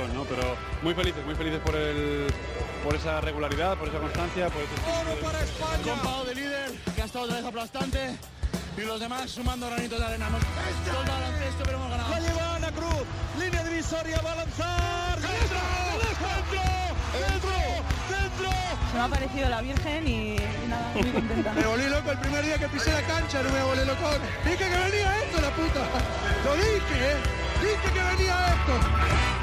son, ¿no? Pero muy felices, muy felices por el por esa regularidad, por esa constancia, por ese Oro para España. de líder, que ha estado otra vez aplastante, y los demás sumando granitos de arena. Hemos todo baloncesto, pero hemos ganado. La lleva Ana Cruz. Línea divisoria, va a lanzar. ¡Dentro! ¡Dentro! ¡Dentro! ¡Dentro! Se me ha parecido la Virgen y, y nada, muy contenta. Me volví loco el primer día que pisé la cancha, no me volví loco. Dije que venía esto, la puta. Lo dije, ¿eh? Dije que venía esto.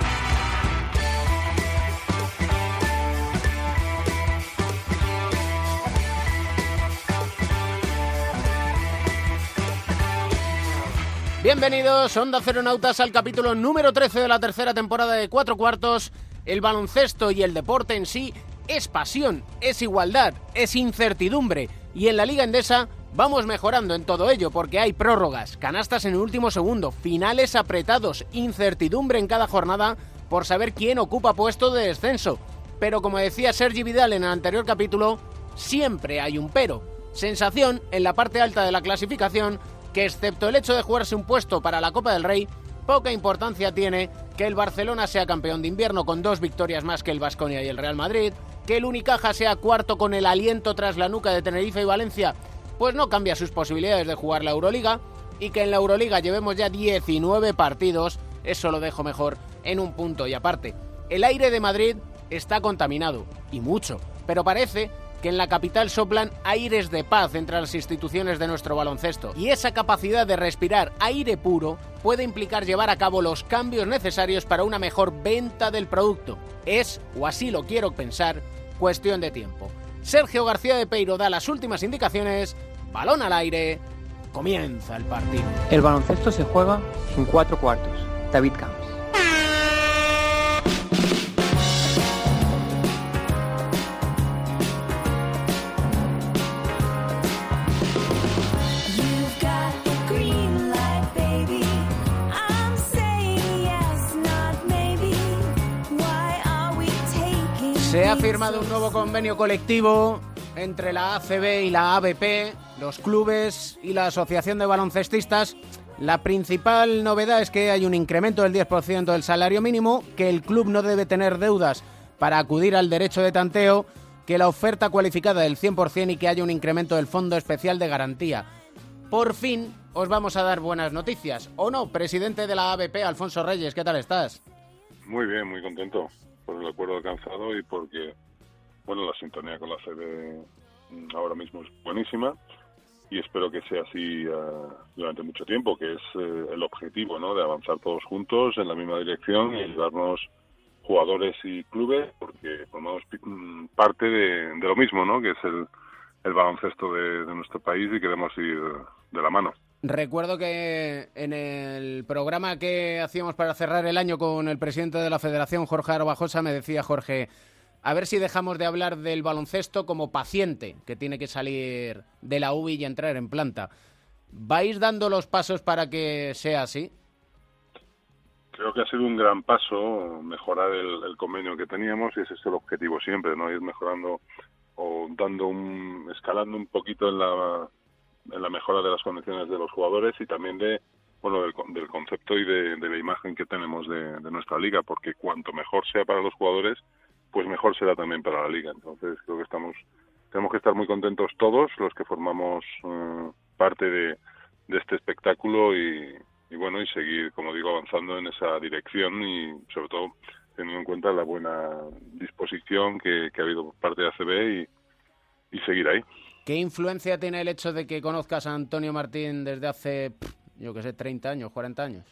Bienvenidos, Onda Ceronautas, al capítulo número 13 de la tercera temporada de Cuatro Cuartos. El baloncesto y el deporte en sí es pasión, es igualdad, es incertidumbre. Y en la Liga Endesa vamos mejorando en todo ello porque hay prórrogas, canastas en el último segundo, finales apretados, incertidumbre en cada jornada por saber quién ocupa puesto de descenso. Pero como decía Sergi Vidal en el anterior capítulo, siempre hay un pero. Sensación en la parte alta de la clasificación que excepto el hecho de jugarse un puesto para la Copa del Rey, poca importancia tiene que el Barcelona sea campeón de invierno con dos victorias más que el Vasconia y el Real Madrid, que el Unicaja sea cuarto con el aliento tras la nuca de Tenerife y Valencia, pues no cambia sus posibilidades de jugar la Euroliga, y que en la Euroliga llevemos ya 19 partidos, eso lo dejo mejor en un punto y aparte. El aire de Madrid está contaminado, y mucho, pero parece que en la capital soplan aires de paz entre las instituciones de nuestro baloncesto. Y esa capacidad de respirar aire puro puede implicar llevar a cabo los cambios necesarios para una mejor venta del producto. Es, o así lo quiero pensar, cuestión de tiempo. Sergio García de Peiro da las últimas indicaciones, balón al aire, comienza el partido. El baloncesto se juega en cuatro cuartos. David Camps. Firmado un nuevo convenio colectivo entre la ACB y la ABP, los clubes y la Asociación de Baloncestistas. La principal novedad es que hay un incremento del 10% del salario mínimo, que el club no debe tener deudas para acudir al derecho de tanteo, que la oferta cualificada del 100% y que haya un incremento del Fondo Especial de Garantía. Por fin os vamos a dar buenas noticias. ¿O no, presidente de la ABP, Alfonso Reyes? ¿Qué tal estás? Muy bien, muy contento por el acuerdo alcanzado y porque, bueno, la sintonía con la sede mm, ahora mismo es buenísima y espero que sea así eh, durante mucho tiempo, que es eh, el objetivo, ¿no? De avanzar todos juntos en la misma dirección y ayudarnos jugadores y clubes porque formamos mm, parte de, lo mismo, ¿no? Que es el, baloncesto de nuestro país y queremos ir de la mano. Recuerdo que en el programa que hacíamos para cerrar el año con el presidente de la federación, Jorge Arbajosa, me decía Jorge, a ver si dejamos de hablar del baloncesto como paciente que tiene que salir de la UBI y entrar en planta. ¿Vais dando los pasos para que sea así? Creo que ha sido un gran paso mejorar el, convenio que teníamos y ese es el objetivo siempre, ¿no? Ir mejorando o dando un, escalando un poquito en la, en la mejora de las condiciones de los jugadores y también de, bueno, del, del concepto y de, de la imagen que tenemos de, de nuestra liga, porque cuanto mejor sea para los jugadores, pues mejor será también para la liga. Entonces creo que estamos, tenemos que estar muy contentos todos los que formamos eh, parte de, este espectáculo y, bueno y seguir como digo avanzando en esa dirección y sobre todo teniendo en cuenta la buena disposición que, que ha habido por parte de ACB y seguir ahí. ¿Qué influencia tiene el hecho de que conozcas a Antonio Martín desde hace, yo que sé, 30 años, 40 años?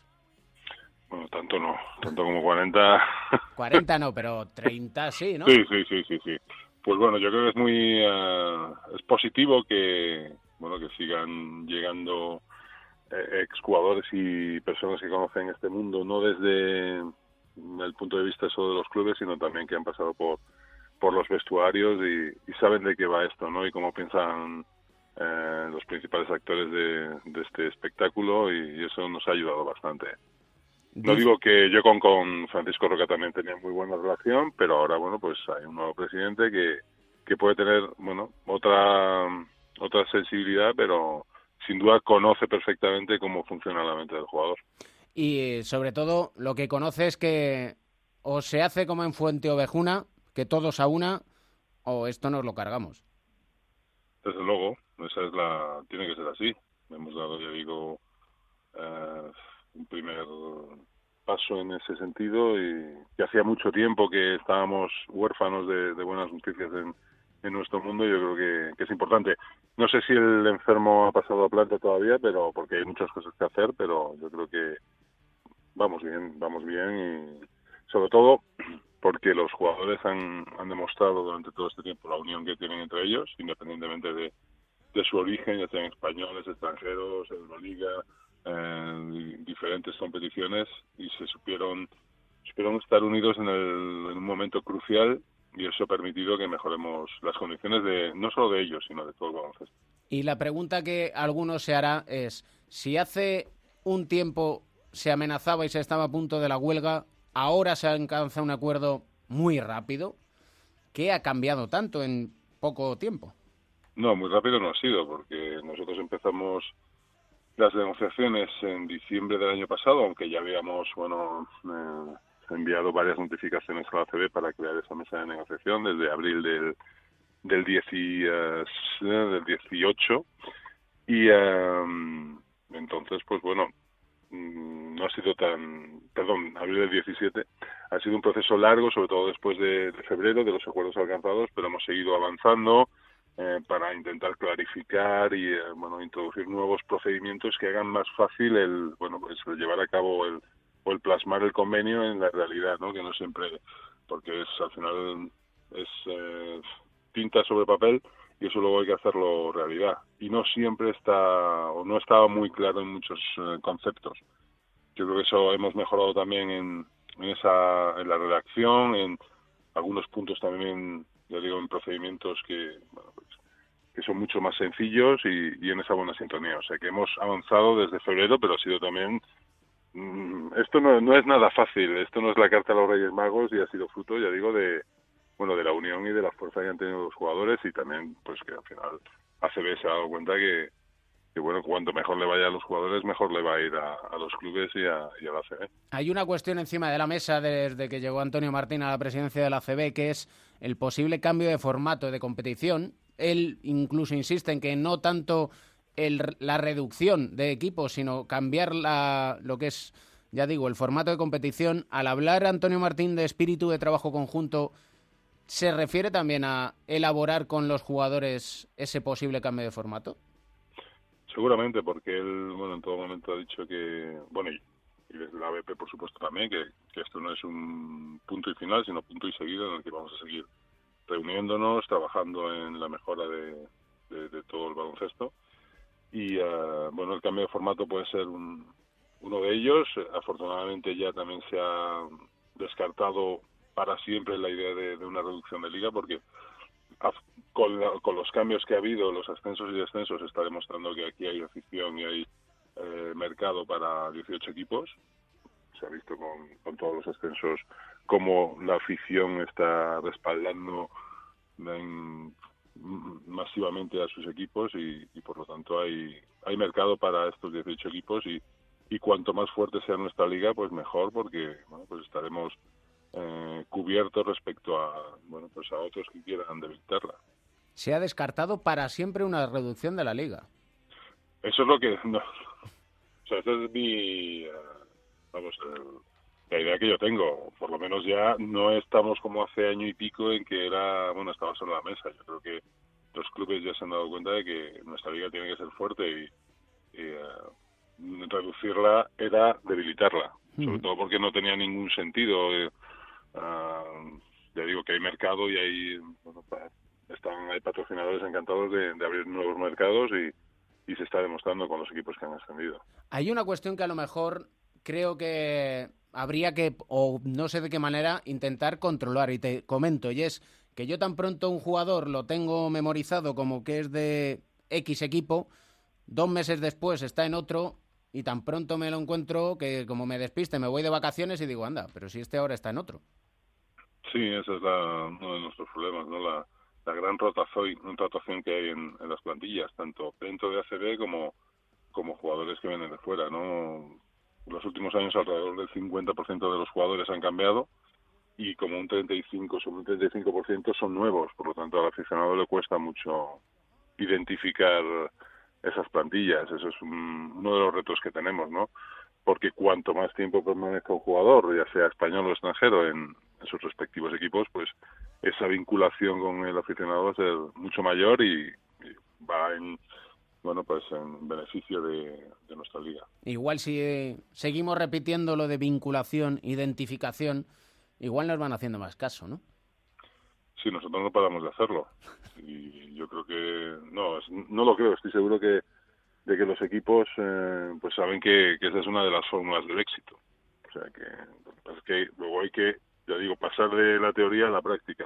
Bueno, tanto no, tanto como 40. 40 no, pero 30 sí, ¿no? Sí, sí, sí, sí, sí. Pues bueno, yo creo que es muy eh, es positivo que bueno que sigan llegando eh, exjugadores y personas que conocen este mundo no desde el punto de vista solo de los clubes, sino también que han pasado por por los vestuarios y, y saben de qué va esto, ¿no? Y cómo piensan eh, los principales actores de, de este espectáculo y, y eso nos ha ayudado bastante. No digo que yo con, con Francisco Roca también tenía muy buena relación, pero ahora, bueno, pues hay un nuevo presidente que, que puede tener, bueno, otra, otra sensibilidad, pero sin duda conoce perfectamente cómo funciona la mente del jugador. y sobre todo lo que conoce es que o se hace como en Fuente Ovejuna, que todos a una, o esto nos lo cargamos. Desde luego, esa es la, tiene que ser así. Hemos dado, ya digo, eh, un primer paso en ese sentido y que hacía mucho tiempo que estábamos huérfanos de, de buenas noticias en, en nuestro mundo. Yo creo que, que es importante. No sé si el enfermo ha pasado a planta todavía, pero porque hay muchas cosas que hacer, pero yo creo que vamos bien, vamos bien y sobre todo porque los jugadores han, han demostrado durante todo este tiempo la unión que tienen entre ellos, independientemente de, de su origen, ya sean españoles, extranjeros, Euroliga, eh, diferentes competiciones, y se supieron, supieron estar unidos en, el, en un momento crucial y eso ha permitido que mejoremos las condiciones de no solo de ellos, sino de todo el baloncesto. Y la pregunta que alguno se hará es, si hace un tiempo se amenazaba y se estaba a punto de la huelga, ahora se alcanza un acuerdo muy rápido, ¿qué ha cambiado tanto en poco tiempo? No, muy rápido no ha sido, porque nosotros empezamos las negociaciones en diciembre del año pasado, aunque ya habíamos, bueno, eh, enviado varias notificaciones a la CB para crear esa mesa de negociación desde abril del del, 10 y, eh, del 18 y entonces pues bueno no ha sido tan perdón abril del 17 ha sido un proceso largo sobre todo después de, febrero de los acuerdos alcanzados pero hemos seguido avanzando eh, para intentar clarificar y eh, bueno introducir nuevos procedimientos que hagan más fácil el bueno pues llevar a cabo el o el plasmar el convenio en la realidad no que no siempre porque es al final es eh, tinta sobre papel y eso luego hay que hacerlo realidad. Y no siempre está o no estaba muy claro en muchos eh, conceptos. Yo creo que eso hemos mejorado también en, en esa en la redacción en algunos puntos también ya digo en procedimientos que bueno, pues, que son mucho más sencillos y, y en esa buena sintonía. O sea que hemos avanzado desde febrero pero ha sido también mm, esto no, no es nada fácil. Esto no es la carta a los Reyes Magos y ha sido fruto ya digo de bueno, de la unión y de la fuerza que han tenido los jugadores y también, pues que al final ACB se ha dado cuenta que, bueno, cuanto mejor le vaya a los jugadores, mejor le va a ir a, a los clubes y a, y a la ACB. Hay una cuestión encima de la mesa desde que llegó Antonio Martín a la presidencia de la ACB, que es el posible cambio de formato de competición. Él incluso insiste en que no tanto el, la reducción de equipos, sino cambiar la, lo que es, ya digo, el formato de competición. Al hablar Antonio Martín de espíritu de trabajo conjunto, ¿Se refiere también a elaborar con los jugadores ese posible cambio de formato? Seguramente, porque él, bueno, en todo momento ha dicho que, bueno, y, y desde la ABP, por supuesto, también, que, esto no es un punto y final, sino punto y seguido en el que vamos a seguir reuniéndonos, trabajando en la mejora de, de, de todo el baloncesto. Y, uh, bueno, el cambio de formato puede ser un, uno de ellos. Afortunadamente ya también se ha descartado para siempre la idea de, una reducción de liga porque con, la, con, los cambios que ha habido, los ascensos y descensos, está demostrando que aquí hay afición y hay eh, mercado para 18 equipos. Se ha visto con, todos los ascensos cómo la afición está respaldando en, masivamente a sus equipos y, y, por lo tanto hay, hay mercado para estos 18 equipos y, y cuanto más fuerte sea nuestra liga, pues mejor porque bueno, pues estaremos eh, cubiertos respecto a bueno pues a otros que quieran debilitarla. Se ha descartado para siempre una reducción de la liga. Eso es lo que no, o sea, esa es mi uh, vamos la idea que yo tengo. Por lo menos ya no estamos como hace año y pico en que era bueno estaba solo la mesa. Yo creo que los clubes ya se han dado cuenta de que nuestra liga tiene que ser fuerte y, y uh, reducirla era debilitarla. Sobre todo porque no tenía ningún sentido. Eh, Ya digo que hay mercado y hay bueno, están hay patrocinadores encantados de, de abrir nuevos mercados y, y, se está demostrando con los equipos que han ascendido. Hay una cuestión que a lo mejor creo que habría que, o no sé de qué manera, intentar controlar. Y te comento, y es que yo tan pronto un jugador lo tengo memorizado como que es de X equipo, dos meses después está en otro y tan pronto me lo encuentro que como me despiste me voy de vacaciones y digo, anda, pero si este ahora está en otro. Sí, ese es la, uno de nuestros problemas, ¿no? La, la gran rotación, rotación que hay en, las plantillas, tanto dentro de ACB como, como jugadores que vienen de fuera, ¿no? los últimos años alrededor del 50% de los jugadores han cambiado y como un 35 sobre un 35% son nuevos, por lo tanto al aficionado le cuesta mucho identificar esas plantillas, eso es un- uno de los retos que tenemos, ¿no? Porque cuanto más tiempo permanezca un jugador, ya sea español o extranjero, en, en sus respectivos equipos, pues esa vinculación con el aficionado va a ser mucho mayor y, y va en bueno pues en beneficio de, de nuestra liga. Igual si eh, seguimos repitiendo lo de vinculación, identificación, igual nos van haciendo más caso, ¿no? Sí, nosotros no paramos de hacerlo. Y yo creo que, no, no lo creo, estoy seguro que de que los equipos eh, pues saben que, que esa es una de las fórmulas del éxito. O sea que, lo que pasa es que luego hay que, ya digo, pasar de la teoría a la práctica.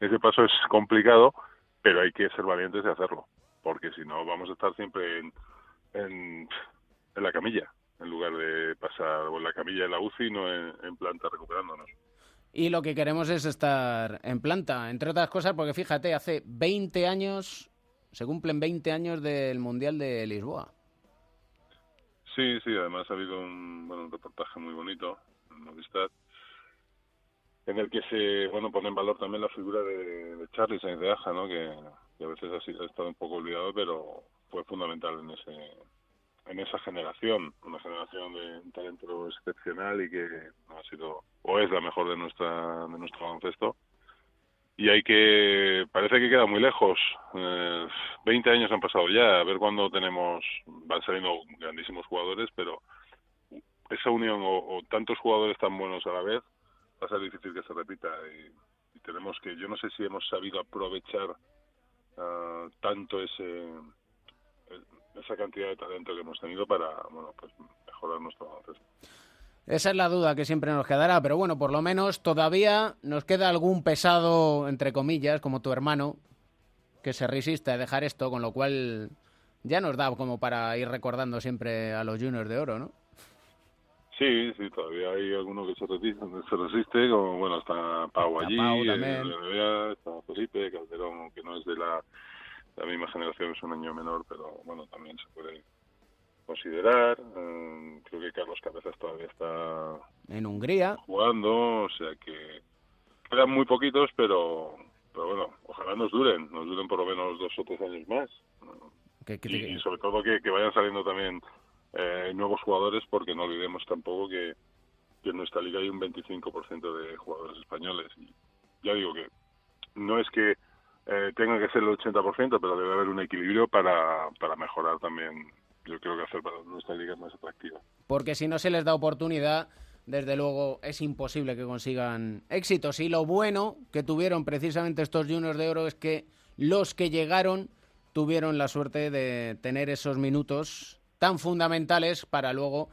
Ese paso es complicado, pero hay que ser valientes de hacerlo, porque si no vamos a estar siempre en, en, en la camilla, en lugar de pasar o en la camilla de la UCI, no en, en planta recuperándonos. Y lo que queremos es estar en planta, entre otras cosas, porque fíjate, hace 20 años, se cumplen 20 años del Mundial de Lisboa. Sí, sí, además ha habido un, bueno, un reportaje muy bonito en Movistar en el que se bueno pone en valor también la figura de, de Charlie Sainz de Aja, ¿no? que, a veces ha, sido- ha estado un poco olvidado, pero fue fundamental en ese en esa generación, una generación de un talento excepcional y que ha sido o es la mejor de nuestra de nuestro baloncesto. Y hay que parece que queda muy lejos. Eh, 20 años han pasado ya a ver cuándo tenemos van saliendo grandísimos jugadores pero esa unión o tantos jugadores tan buenos a la vez va a ser difícil que se repita y, tenemos que yo no sé si hemos sabido aprovechar ah, tanto ese esa cantidad de talento que hemos tenido para bueno pues mejorar nuestro baloncesto Esa es la duda que siempre nos quedará, pero bueno, por lo menos todavía nos queda algún pesado, entre comillas, como tu hermano, que se resiste a dejar esto, con lo cual ya nos da como para ir recordando siempre a los juniors de oro, ¿no? Sí, sí, todavía hay alguno que se resiste, se resiste como, bueno, está Pau Está allí, Pau eh, NBA, está Felipe, Calderón, que no es de la, la misma generación, es un año menor, pero bueno, también se puede considerar. Eh, creo que Carlos Cabezas todavía está En Hungría. jugando, o sea que quedan muy poquitos, pero, pero bueno, ojalá nos duren, nos duren por lo menos dos o tres años más. Que- Y, y sobre todo que, que vayan saliendo también eh, nuevos jugadores, porque no olvidemos tampoco que, en nuestra liga hay un 25% de jugadores españoles. Y ya digo que no es que eh, tenga que ser el 80%, pero debe haber un equilibrio para, para mejorar también, yo creo que hacer para nuestra liga más atractiva. porque si no se les da oportunidad, desde luego es imposible que consigan éxitos. Y lo bueno que tuvieron precisamente estos juniors de oro es que los que llegaron tuvieron la suerte de tener esos minutos tan fundamentales para luego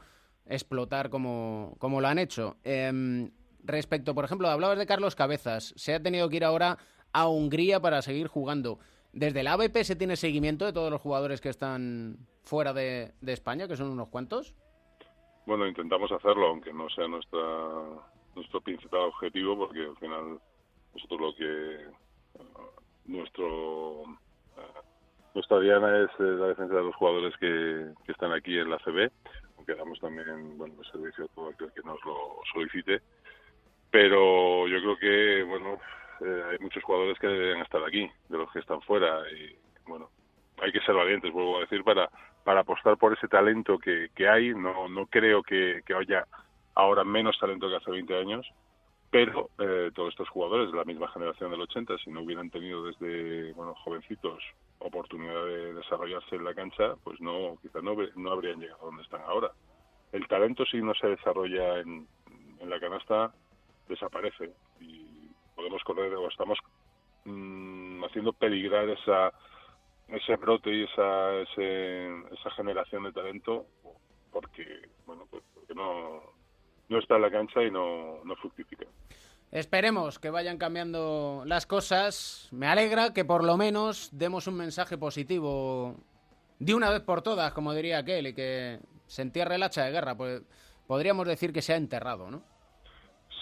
explotar como, como lo han hecho. Em, respecto, por ejemplo, hablabas de Carlos Cabezas, se ha tenido que ir ahora a Hungría para seguir jugando. Desde la ABP se tiene seguimiento de todos los jugadores que están fuera de, de España, que son unos cuantos. Bueno, intentamos hacerlo, aunque no sea nuestra nuestro principal objetivo, porque al final nosotros lo que nuestro eh, nuestra diana es eh, la defensa de los jugadores que, que están aquí en la CB, aunque damos también bueno el servicio a todo aquel que nos lo solicite, pero yo creo que bueno eh, hay muchos jugadores que deben estar aquí, de los que están fuera y bueno hay que ser valientes, vuelvo a decir, para para apostar por ese talento que, que hay. No, no creo que, que haya ahora menos talento que hace 20 años, pero eh, todos estos jugadores de la misma generación del 80, si no hubieran tenido desde bueno jovencitos oportunidad de desarrollarse en la cancha, pues no, quizás no, no habrían llegado donde están ahora. El talento si no se desarrolla en, la canasta desaparece y podemos correr o estamos mm, haciendo peligrar esa ese brote y esa ese- esa generación de talento porque bueno pues porque no no está en la cancha y no no fructifica Esperemos que vayan cambiando las cosas. Me alegra que por lo menos demos un mensaje positivo de una vez por todas, como diría aquel, y que se entierre el hacha de guerra. Pues podríamos decir que se ha enterrado, ¿no?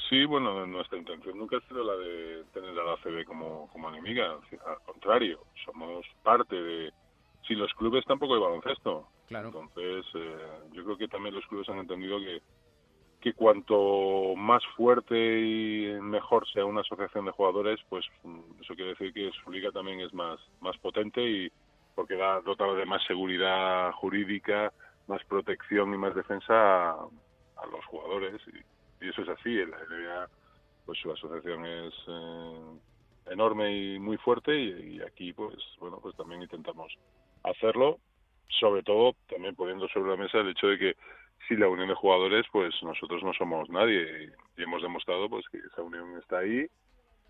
sí bueno nuestra intención nunca ha sido la de tener a la CB como como enemiga al contrario somos parte de sin los clubes tampoco hay baloncesto Claro. Entonces, eh, yo creo que también los clubes han entendido que, que cuanto más fuerte y mejor sea una asociación de jugadores, pues mm, eso quiere decir que su liga también es más, más potente y porque da dota de más seguridad jurídica, más protección y más defensa a, a los jugadores. Y, y eso es así. En la NBA, pues su asociación es eh, enorme y muy fuerte y, y aquí, pues bueno, pues también intentamos hacerlo sobre todo también poniendo sobre la mesa el hecho de que si la unión de jugadores, pues nosotros no somos nadie y, hemos demostrado pues que esa unión está ahí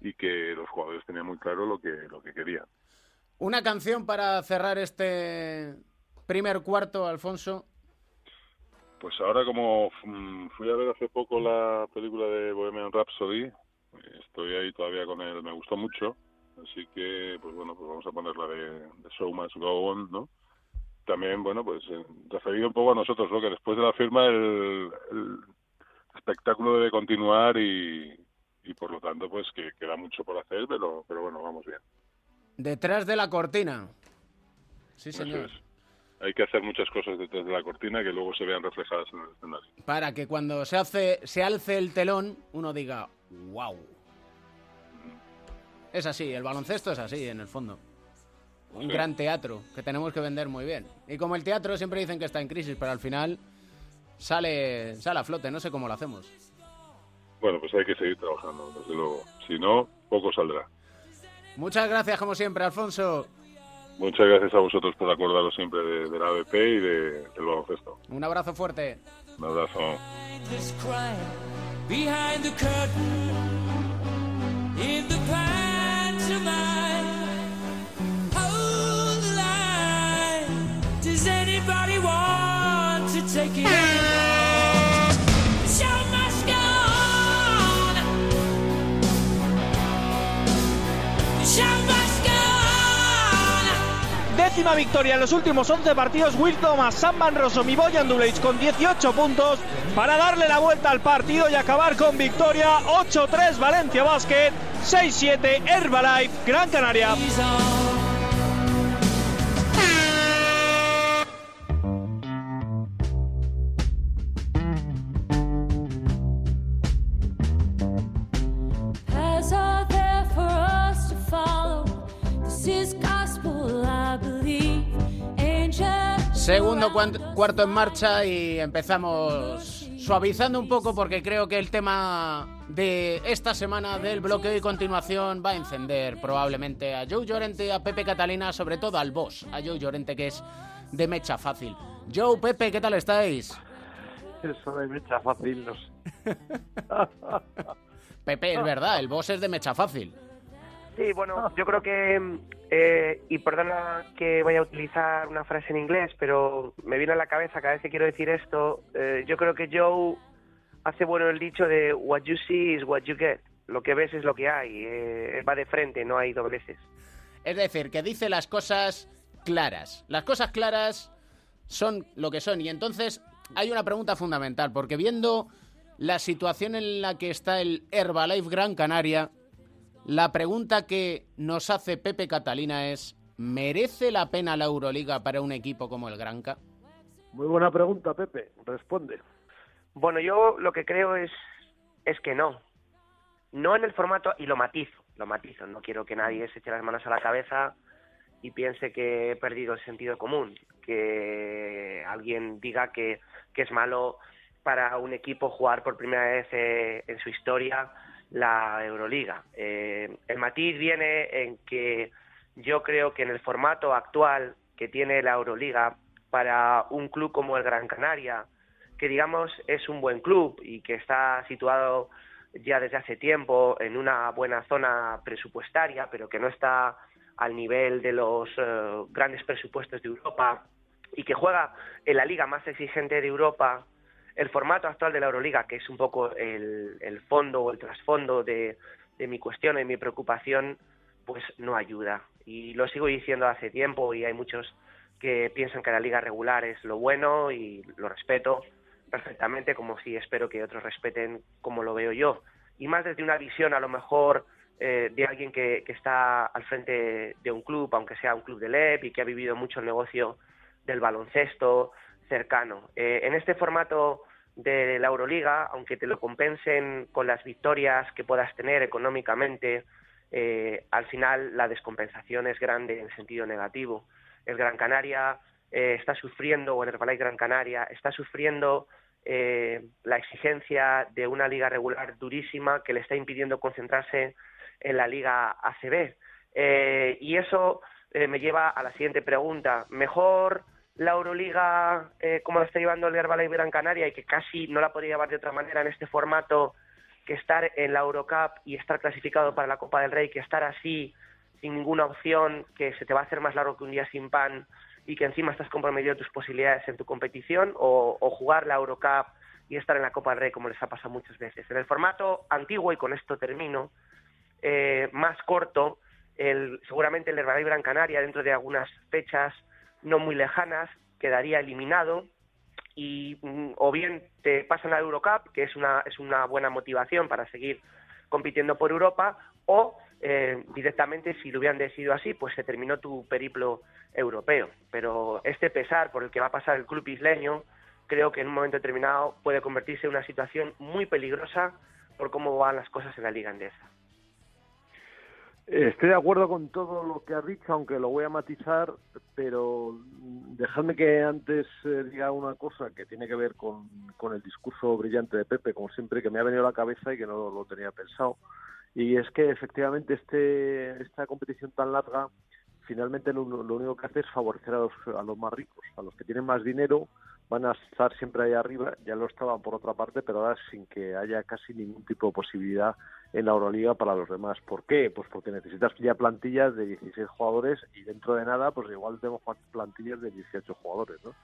y que los jugadores tenían muy claro lo que lo que querían. Una canción para cerrar este primer cuarto, Alfonso. Pues ahora como mm, fui a ver hace poco la película de Bohemian Rhapsody, estoy ahí todavía con él, me gustó mucho, así que pues bueno, pues vamos a poner la de, de Show Must Go On, ¿no? También, bueno, pues eh, referido un poco a nosotros, ¿no? Que después de la firma el, el espectáculo debe continuar y, y por lo tanto, pues que queda mucho por hacer, pero, pero bueno, vamos bien. Detrás de la cortina. Sí, señor. es. Hay que hacer muchas cosas detrás de la cortina que luego se vean reflejadas en el escenario. Para que cuando se hace, se alce el telón, uno diga, wow. Es así, el baloncesto es así, en el fondo. Un Sí. gran teatro que tenemos que vender muy bien. Y como el teatro siempre dicen que está en crisis, pero al final sale, sale a flote, no sé cómo lo hacemos. Bueno, pues hay que seguir trabajando, desde luego. Si no, poco saldrá. Muchas gracias, como siempre, Alfonso. Muchas gracias a vosotros por acordaros siempre de, de la ABP y de, del baloncesto. Un abrazo fuerte. Un abrazo. behind the curtain in the pantomime. Does anybody want to take it anymore? The show must go on. The show must go on. Décima victoria en los últimos 11 partidos. Will Thomas, Sam Van Rossum y Boyan con 18 puntos para darle la vuelta al partido y acabar con victoria. 8-3 Valencia Basket, 6-7 Herbalife Gran Canaria. Segundo cuarto en marcha y empezamos suavizando un poco porque creo que el tema de esta semana del bloqueo y continuación va a encender probablemente a Joe Llorente, a Pepe Catalina, sobre todo al boss, a Joe Llorente que es de mecha fácil. Joe, Pepe, ¿qué tal estáis? Eso de mecha fácil, no sé. Pepe, es verdad, el boss es de mecha fácil. Sí, bueno, yo creo que, eh, y perdona que vaya a utilizar una frase en inglés, pero me viene a la cabeza cada vez que quiero decir esto, eh, yo creo que Joe hace bueno el dicho de what you see is what you get, lo que ves es lo que hay, eh, va de frente, no hay dobleces. Es decir, que dice las cosas claras. Las cosas claras son lo que son. Y entonces hay una pregunta fundamental, porque viendo la situación en la que está el Herbalife Gran Canaria, la pregunta que nos hace Pepe Catalina es, ¿merece la pena la Euroliga para un equipo como el Granca? Muy buena pregunta, Pepe. Responde. Bueno, yo lo que creo es, es que no. No en el formato, y lo matizo, lo matizo. No quiero que nadie se eche las manos a la cabeza y piense que he perdido el sentido común. Que alguien diga que, que es malo para un equipo jugar por primera vez eh, en su historia la Euroliga. Eh, el matiz viene en que yo creo que en el formato actual que tiene la Euroliga para un club como el Gran Canaria, que digamos es un buen club y que está situado ya desde hace tiempo en una buena zona presupuestaria, pero que no está al nivel de los eh, grandes presupuestos de Europa y que juega en la liga más exigente de Europa, el formato actual de la Euroliga, que es un poco el, fondo o el trasfondo de, de mi cuestión y mi preocupación, pues no ayuda. Y lo sigo diciendo hace tiempo y hay muchos que piensan que la liga regular es lo bueno y lo respeto perfectamente, como si espero que otros respeten como lo veo yo. Y más desde una visión a lo mejor eh, de alguien que, que está al frente de un club, aunque sea un club de LEP y que ha vivido mucho el negocio del baloncesto cercano. Eh, en este formato de la Euroliga, aunque te lo compensen con las victorias que puedas tener económicamente, eh, al final la descompensación es grande en sentido negativo. El Gran Canaria eh, está sufriendo, o el Herbalife Gran Canaria, está sufriendo eh, la exigencia de una liga regular durísima que le está impidiendo concentrarse en la liga ACB. Y eso me lleva a la siguiente pregunta. ¿Mejor la Euroliga eh, como la está llevando el Herbalife Gran Canaria y que casi no la podría llevar de otra manera en este formato que estar en la Eurocup y estar clasificado para la Copa del Rey, que estar así sin ninguna opción, que se te va a hacer más largo que un día sin pan y que encima estás comprometido tus posibilidades en tu competición o, o jugar la Eurocup y estar en la Copa del Rey como les ha pasado muchas veces. En el formato antiguo, y con esto termino, eh, más corto, el, seguramente el Herbalife Gran Canaria dentro de algunas fechas no muy lejanas quedaría eliminado y mm, o bien te pasan a Eurocup, que es una, es una buena motivación para seguir compitiendo por Europa, o eh, directamente, si lo hubieran decidido así, pues se terminó tu periplo europeo. Pero este pesar por el que va a pasar el club isleño, creo que en un momento determinado puede convertirse en una situación muy peligrosa por cómo van las cosas en la liga andesa. Estoy de acuerdo con todo lo que has dicho, aunque lo voy a matizar, pero dejadme que antes eh, diga una cosa que tiene que ver con, con el discurso brillante de Pepe, como siempre, que me ha venido a la cabeza y que no lo tenía pensado. Y es que efectivamente este, esta competición tan larga, finalmente lo, lo único que hace es favorecer a los, a los más ricos, a los que tienen más dinero, van a estar siempre ahí arriba, ya lo estaban por otra parte, pero ahora sin que haya casi ningún tipo de posibilidad en la Euroliga para los demás. ¿Por qué? Pues porque necesitas ya plantillas de 16 jugadores y dentro de nada, pues igual tenemos plantillas de 18 jugadores, ¿no?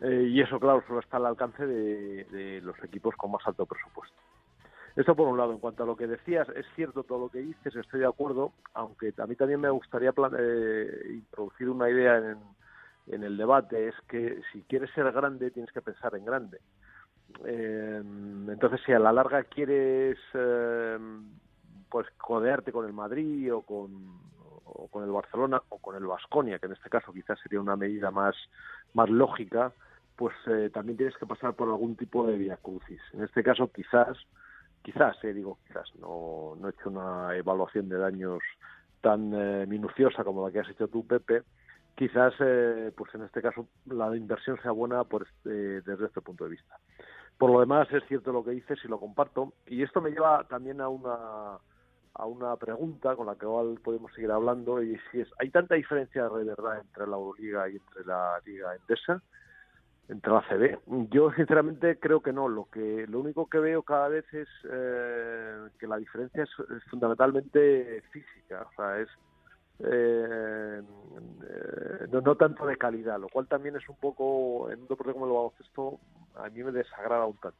Eh, y eso, claro, solo está al alcance de, los equipos con más alto presupuesto. Esto por un lado. En cuanto a lo que decías, es cierto todo lo que dices, estoy de acuerdo, aunque a mí también me gustaría eh, introducir una idea en, en el debate, es que si quieres ser grande tienes que pensar en grande. Eh, entonces, si a la larga quieres eh, pues codearte con el Madrid o con, o con el Barcelona o con el Vasconia, que en este caso quizás sería una medida más, más lógica, pues eh, también tienes que pasar por algún tipo de via crucis. En este caso, quizás, quizás, eh, digo quizás, no, no he hecho una evaluación de daños tan eh, minuciosa como la que has hecho tú, Pepe, quizás, eh, pues en este caso, la inversión sea buena por este, desde este punto de vista. Por lo demás, es cierto lo que dices y lo comparto. Y esto me lleva también a una a una pregunta con la que podemos seguir hablando y si es hay tanta diferencia de verdad entre la Euroliga y entre la Liga Endesa entre la CB yo sinceramente creo que no. Lo que lo único que veo cada vez es eh, que la diferencia es, es, fundamentalmente física. O sea es eh, eh, no, no tanto de calidad lo cual también es un poco en un deporte como el baloncesto a mí me desagrada un tanto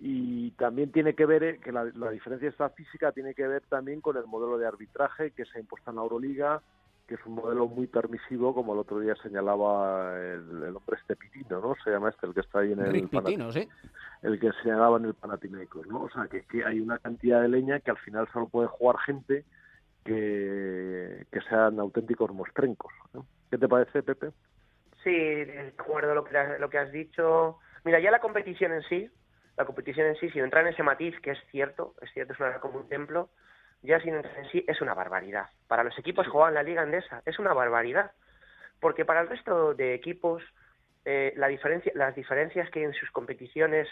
y también tiene que ver eh, que la, la, diferencia esta física tiene que ver también con el modelo de arbitraje que se ha impuesto en la Euroliga que es un modelo muy permisivo como el otro día señalaba el, el hombre este Pitino no se llama este el que está ahí en el Rick Pitino, ¿sí? el que señalaba en el Panathinaikos no o sea que, que hay una cantidad de leña que al final solo puede jugar gente que, que sean auténticos mostrencos ¿no? ¿qué te parece Pepe? Sí, de acuerdo lo que lo que has dicho mira ya la competición en sí la competición en sí, sin entrar en ese matiz, que es cierto, es cierto, es una como un templo, ya sin entrar en sí, es una barbaridad. Para los equipos que juegan la Liga Andesa, es una barbaridad. Porque para el resto de equipos, eh, la diferencia, las diferencias que hay en sus competiciones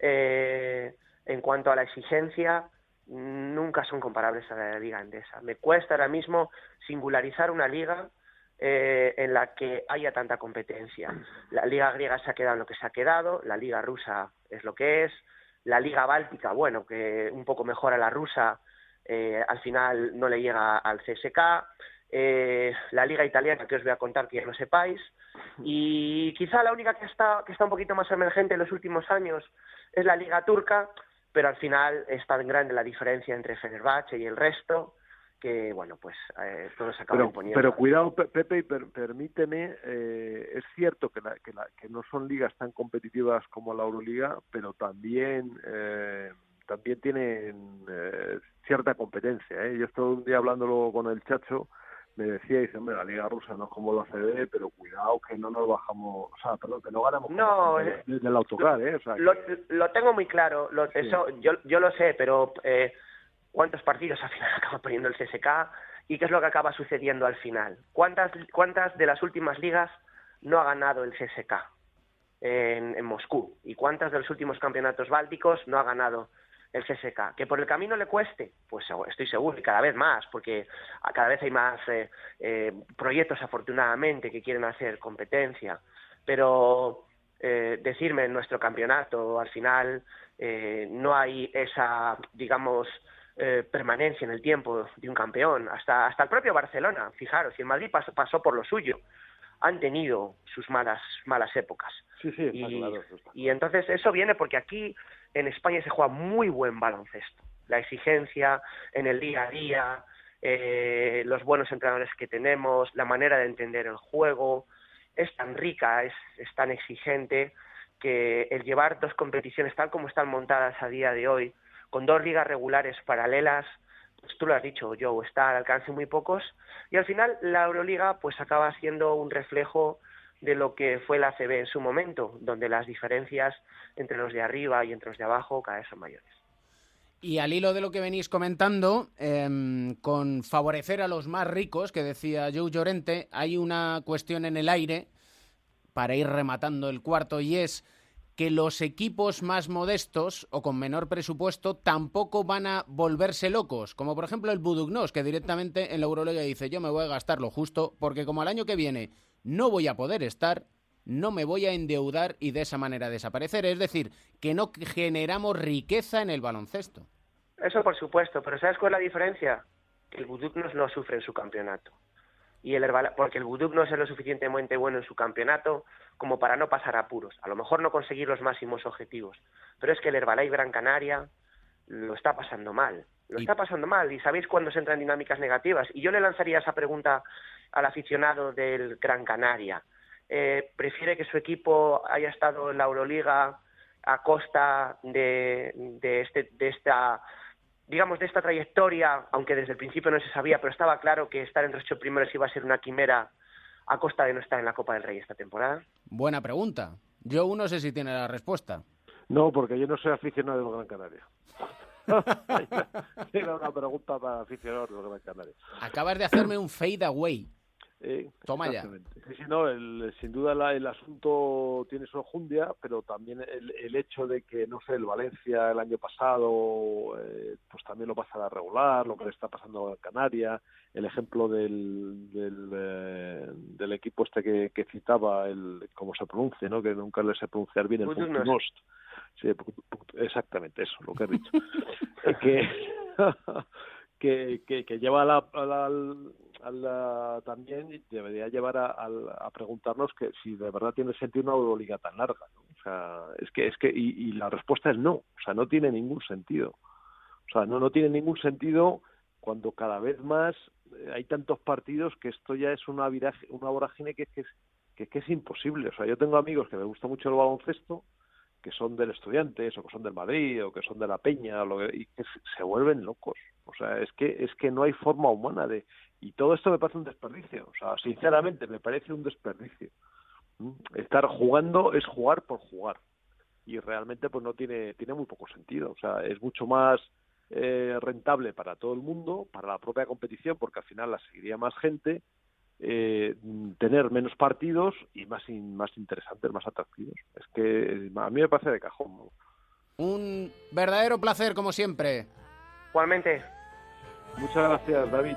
eh, en cuanto a la exigencia nunca son comparables a la Liga Andesa. Me cuesta ahora mismo singularizar una liga eh, en la que haya tanta competencia. La Liga griega se ha quedado en lo que se ha quedado, la Liga rusa es lo que es, la Liga Báltica, bueno, que un poco mejora la rusa, eh, al final no le llega al CSK, eh, la Liga Italiana, que os voy a contar que ya lo sepáis, y quizá la única que está, que está un poquito más emergente en los últimos años es la Liga Turca, pero al final es tan grande la diferencia entre Fenerbahce y el resto, que bueno pues eh, todo se acaba pero, imponiendo. pero cuidado Pepe y per, permíteme eh, es cierto que, la, que, la, que no son ligas tan competitivas como la Euroliga pero también eh, también tienen eh, cierta competencia ¿eh? yo estoy un día hablándolo con el Chacho me decía, dice, hombre, la Liga Rusa no es como la CB, pero cuidado que no nos bajamos, o sea, perdón, que no ganamos No, desde eh, el autocar, ¿eh? O sea, Lo, que- lo tengo muy claro, lo- eso yo, yo lo sé, pero eh, ¿cuántos partidos al final acaba perdiendo el CSK y qué es lo que acaba sucediendo al final? ¿Cuántas, cuántas de las últimas ligas no ha ganado el CSK en, Moscú? ¿Y cuántas de los últimos campeonatos bálticos no ha ganado el CSK? ¿Que por el camino le cueste? Pues estoy seguro, y cada vez más, porque cada vez hay más eh, eh, proyectos, afortunadamente, que quieren hacer competencia. Pero eh, decirme en nuestro campeonato, al final no hay esa, digamos, eh, permanencia en el tiempo de un campeón. Hasta, hasta el propio Barcelona, fijaros, y el Madrid pasó, pasó por lo suyo. Han tenido sus malas, malas épocas. sí, sí, Y, claro, y entonces eso viene porque aquí en España se juega muy buen baloncesto. La exigencia en el día a día, eh, los buenos entrenadores que tenemos, la manera de entender el juego, es tan rica, es, es tan exigente que el llevar dos competiciones tal como están montadas a día de hoy, con dos ligas regulares paralelas, pues tú lo has dicho, Joe, está al alcance muy pocos, y al final la Euroliga pues acaba siendo un reflejo de lo que fue la ACB en su momento, donde las diferencias entre los de arriba y entre los de abajo cada vez son mayores. Y al hilo de lo que venís comentando, em, con favorecer a los más ricos, que decía Joe Llorente, hay una cuestión en el aire para ir rematando el cuarto y es que los equipos más modestos o con menor presupuesto tampoco van a volverse locos, como por ejemplo el Budugnos, que directamente en la Euroliga dice yo me voy a gastar lo justo porque como al año que viene no voy a poder estar, no me voy a endeudar y de esa manera desaparecer. Es decir, que no generamos riqueza en el baloncesto. Eso por supuesto, pero ¿sabes cuál es la diferencia? El Buduknos no sufre en su campeonato. Y el Herbala- porque el Buduknos es lo suficientemente bueno en su campeonato como para no pasar apuros. A lo mejor no conseguir los máximos objetivos. Pero es que el Herbalife Gran Canaria lo está pasando mal. Lo Y- está pasando mal. Y sabéis cuándo se entra en dinámicas negativas. Y yo le lanzaría esa pregunta al aficionado del Gran Canaria. Eh, ¿Prefiere que su equipo haya estado en la Euroliga a costa de, de, este, de esta digamos, de esta trayectoria, aunque desde el principio no se sabía, pero estaba claro que estar entre los ocho primeros iba a ser una quimera a costa de no estar en la Copa del Rey esta temporada? Buena pregunta. Yo no sé si tiene la respuesta. No, porque yo no soy aficionado del Gran Canaria. Era una pregunta para aficionados del Gran Canaria. Acabas de hacerme un fade away. Eh, Toma ya. Sí, sí, no, el- sin duda la- el asunto tiene su enjundia, pero también el, el hecho de que, no sé, el Valencia el año pasado, eh, pues también lo pasará a regular, lo que le está pasando a Canaria, el ejemplo del, del, eh, del equipo este que, que citaba, el cómo se pronuncia, ¿no? que nunca le sé pronunciar bien, el. Budugnost. Sí, exactamente eso, lo que he dicho. Eh, que, que, que, que lleva a la, a la- a la- también debería llevar a, al- a preguntarnos que si de verdad tiene sentido una Euroliga tan larga. O sea, es que es que y, la respuesta es no. O sea, no tiene ningún sentido. O sea, no no tiene ningún sentido cuando cada vez más eh, hay tantos partidos que esto ya es una viraje, una vorágine que, que es que es imposible. O sea, yo tengo amigos que me gusta mucho el baloncesto que son del Estudiantes o que son del Madrid o que son de la Peña y que se- se vuelven locos. O sea, es que es que no hay forma humana de y todo esto me parece un desperdicio. O sea, sinceramente me parece un desperdicio. ¿Mm? Estar jugando es jugar por jugar y realmente pues no tiene tiene muy poco sentido. O sea, es mucho más eh, rentable para todo el mundo, para la propia competición, porque al final la seguiría más gente, eh, tener menos partidos y más in- más interesantes, más atractivos. Es que a mí me parece de cajón. ¿no? Un verdadero placer, como siempre. Igualmente. Muchas gracias, David.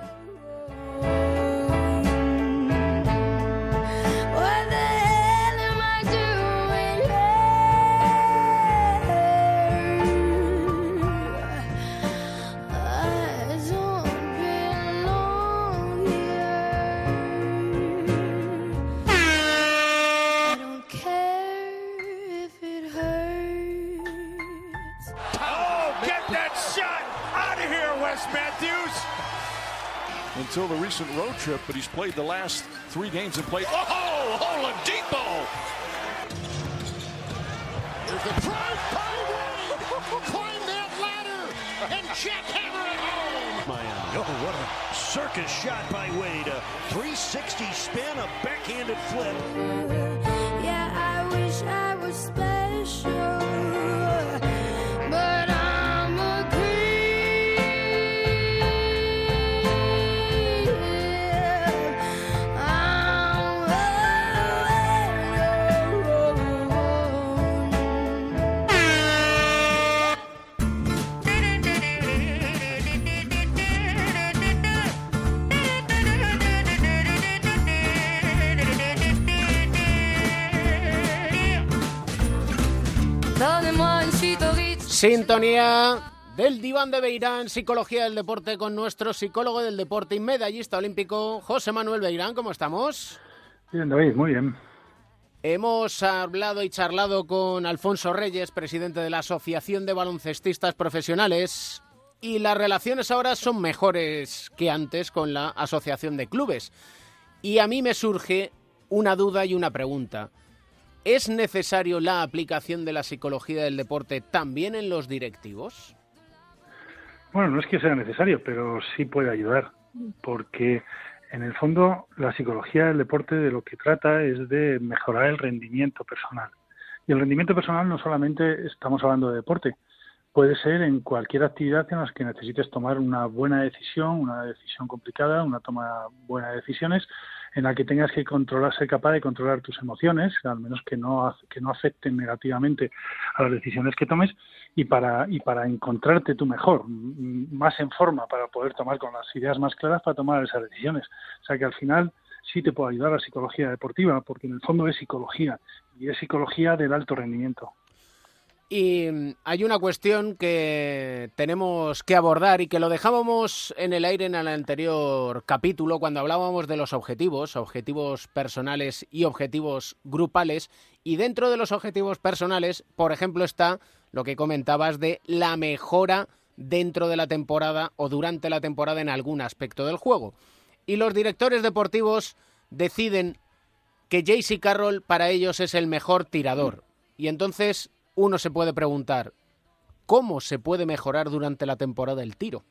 Until the recent road trip, but he's played the last three games and played. Oh, Oladipo. There's the drive by Wade. Climb that ladder and jackhammer it home. Miami. Oh, what a circus shot by Wade. A 360 spin, a backhanded flip. Yeah, I wish I was special, but Sintonía del diván de Beirán, Psicología del Deporte, con nuestro psicólogo del deporte y medallista olímpico, José Manuel Beirán. ¿Cómo estamos? Bien, David, muy bien. Hemos hablado y charlado con Alfonso Reyes, presidente de la Asociación de Baloncestistas Profesionales, y las relaciones ahora son mejores que antes con la Asociación de Clubes. Y a mí me surge una duda y una pregunta. ¿Es necesario la aplicación de la psicología del deporte también en los directivos? Bueno, no es que sea necesario, pero sí puede ayudar, porque en el fondo la psicología del deporte de lo que trata es de mejorar el rendimiento personal. Y el rendimiento personal no solamente estamos hablando de deporte, puede ser en cualquier actividad en la que necesites tomar una buena decisión, una decisión complicada, una toma buena de decisiones, en la que tengas que controlar, ser capaz de controlar tus emociones, al menos que no, que no afecten negativamente a las decisiones que tomes, y para, y para encontrarte tú mejor, más en forma, para poder tomar con las ideas más claras para tomar esas decisiones. O sea que al final sí te puede ayudar la psicología deportiva, porque en el fondo es psicología, y es psicología del alto rendimiento. Y mm, hay una cuestión que tenemos que abordar y que lo dejábamos en el aire en el anterior capítulo cuando hablábamos de los objetivos, objetivos personales y objetivos grupales. Y dentro de los objetivos personales, por ejemplo, está lo que comentabas de la mejora dentro de la temporada o durante la temporada en algún aspecto del juego. Y los directores deportivos deciden que JC Carroll para ellos es el mejor tirador. Y entonces uno se puede preguntar, ¿cómo se puede mejorar durante la temporada el tiro?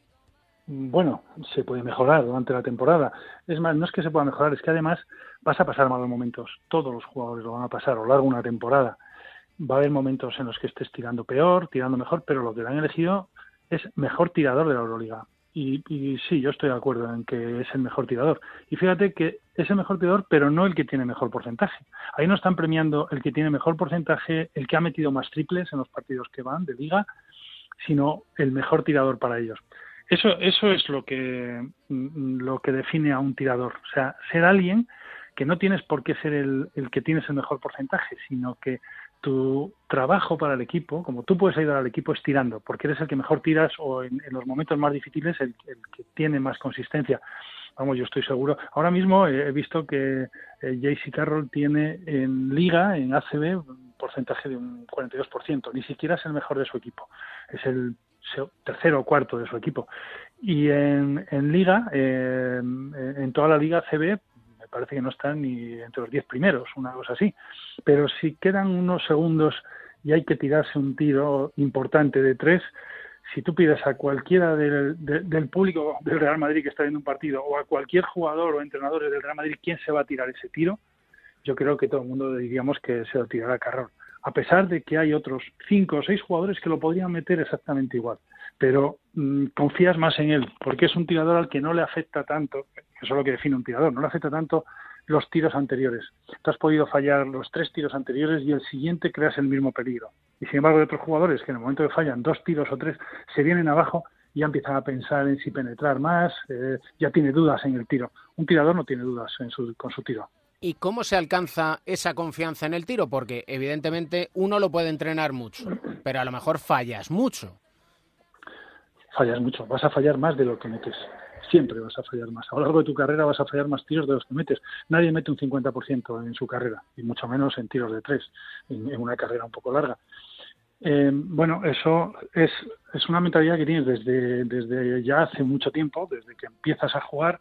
Bueno, se puede mejorar durante la temporada. Es más, no es que se pueda mejorar, es que además vas a pasar malos momentos. Todos los jugadores lo van a pasar a lo largo de una temporada. Va a haber momentos en los que estés tirando peor, tirando mejor, pero lo que le han elegido es mejor tirador de la Euroliga. Y, y sí, yo estoy de acuerdo en que es el mejor tirador. Y fíjate que es el mejor tirador, pero no el que tiene mejor porcentaje. Ahí no están premiando el que tiene mejor porcentaje, el que ha metido más triples en los partidos que van de liga, sino el mejor tirador para ellos. Eso, eso es lo que, mm, lo que define a un tirador. O sea, ser alguien que no tienes por qué ser el, el que tienes el mejor porcentaje, sino que tu trabajo para el equipo, como tú puedes ayudar al equipo, es tirando, porque eres el que mejor tiras o en, los momentos más difíciles el, que tiene más consistencia. Vamos, yo estoy seguro. Ahora mismo he visto que eh, JC Carroll tiene en liga, en ACB, un porcentaje de un 42%. Ni siquiera es el mejor de su equipo. Es el tercero o cuarto de su equipo. Y en, en liga, eh, en toda la liga ACB, parece que no están ni entre los 10 primeros, una cosa así. Pero si quedan unos segundos y hay que tirarse un tiro importante de tres, si tú pides a cualquiera del, de- del público del Real Madrid que está viendo un partido o a cualquier jugador o entrenador del Real Madrid quién se va a tirar ese tiro, yo creo que todo el mundo diríamos que se lo tirará a Carroll. A pesar de que hay otros cinco o seis jugadores que lo podrían meter exactamente igual. Pero mm, confías más en él, porque es un tirador al que no le afecta tanto, eso es lo que define un tirador, no le afecta tanto los tiros anteriores. Tú has podido fallar los tres tiros anteriores y el siguiente creas el mismo peligro. Y sin embargo hay otros jugadores que en el momento que fallan dos tiros o tres se vienen abajo y ya empiezan a pensar en si penetrar más, eh, ya tiene dudas en el tiro. Un tirador no tiene dudas en su, con su tiro. ¿Y cómo se alcanza esa confianza en el tiro? Porque evidentemente uno lo puede entrenar mucho, pero a lo mejor fallas mucho. Fallas mucho, vas a fallar más de lo que metes. Siempre vas a fallar más. A lo largo de tu carrera vas a fallar más tiros de los que metes. Nadie mete un 50% en su carrera, y mucho menos en tiros de tres, en, una carrera un poco larga. Eh, bueno, eso es, es una mentalidad que tienes desde, desde ya hace mucho tiempo, desde que empiezas a jugar,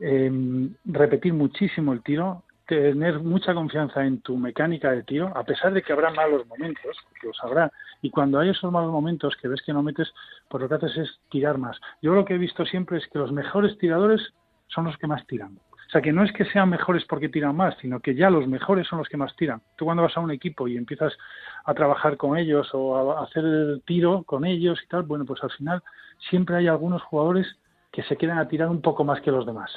eh, repetir muchísimo el tiro tener mucha confianza en tu mecánica de tiro, a pesar de que habrá malos momentos, los habrá, y cuando hay esos malos momentos que ves que no metes, pues lo que haces es tirar más. Yo lo que he visto siempre es que los mejores tiradores son los que más tiran. O sea, que no es que sean mejores porque tiran más, sino que ya los mejores son los que más tiran. Tú cuando vas a un equipo y empiezas a trabajar con ellos o a hacer el tiro con ellos y tal, bueno, pues al final siempre hay algunos jugadores que se quedan a tirar un poco más que los demás.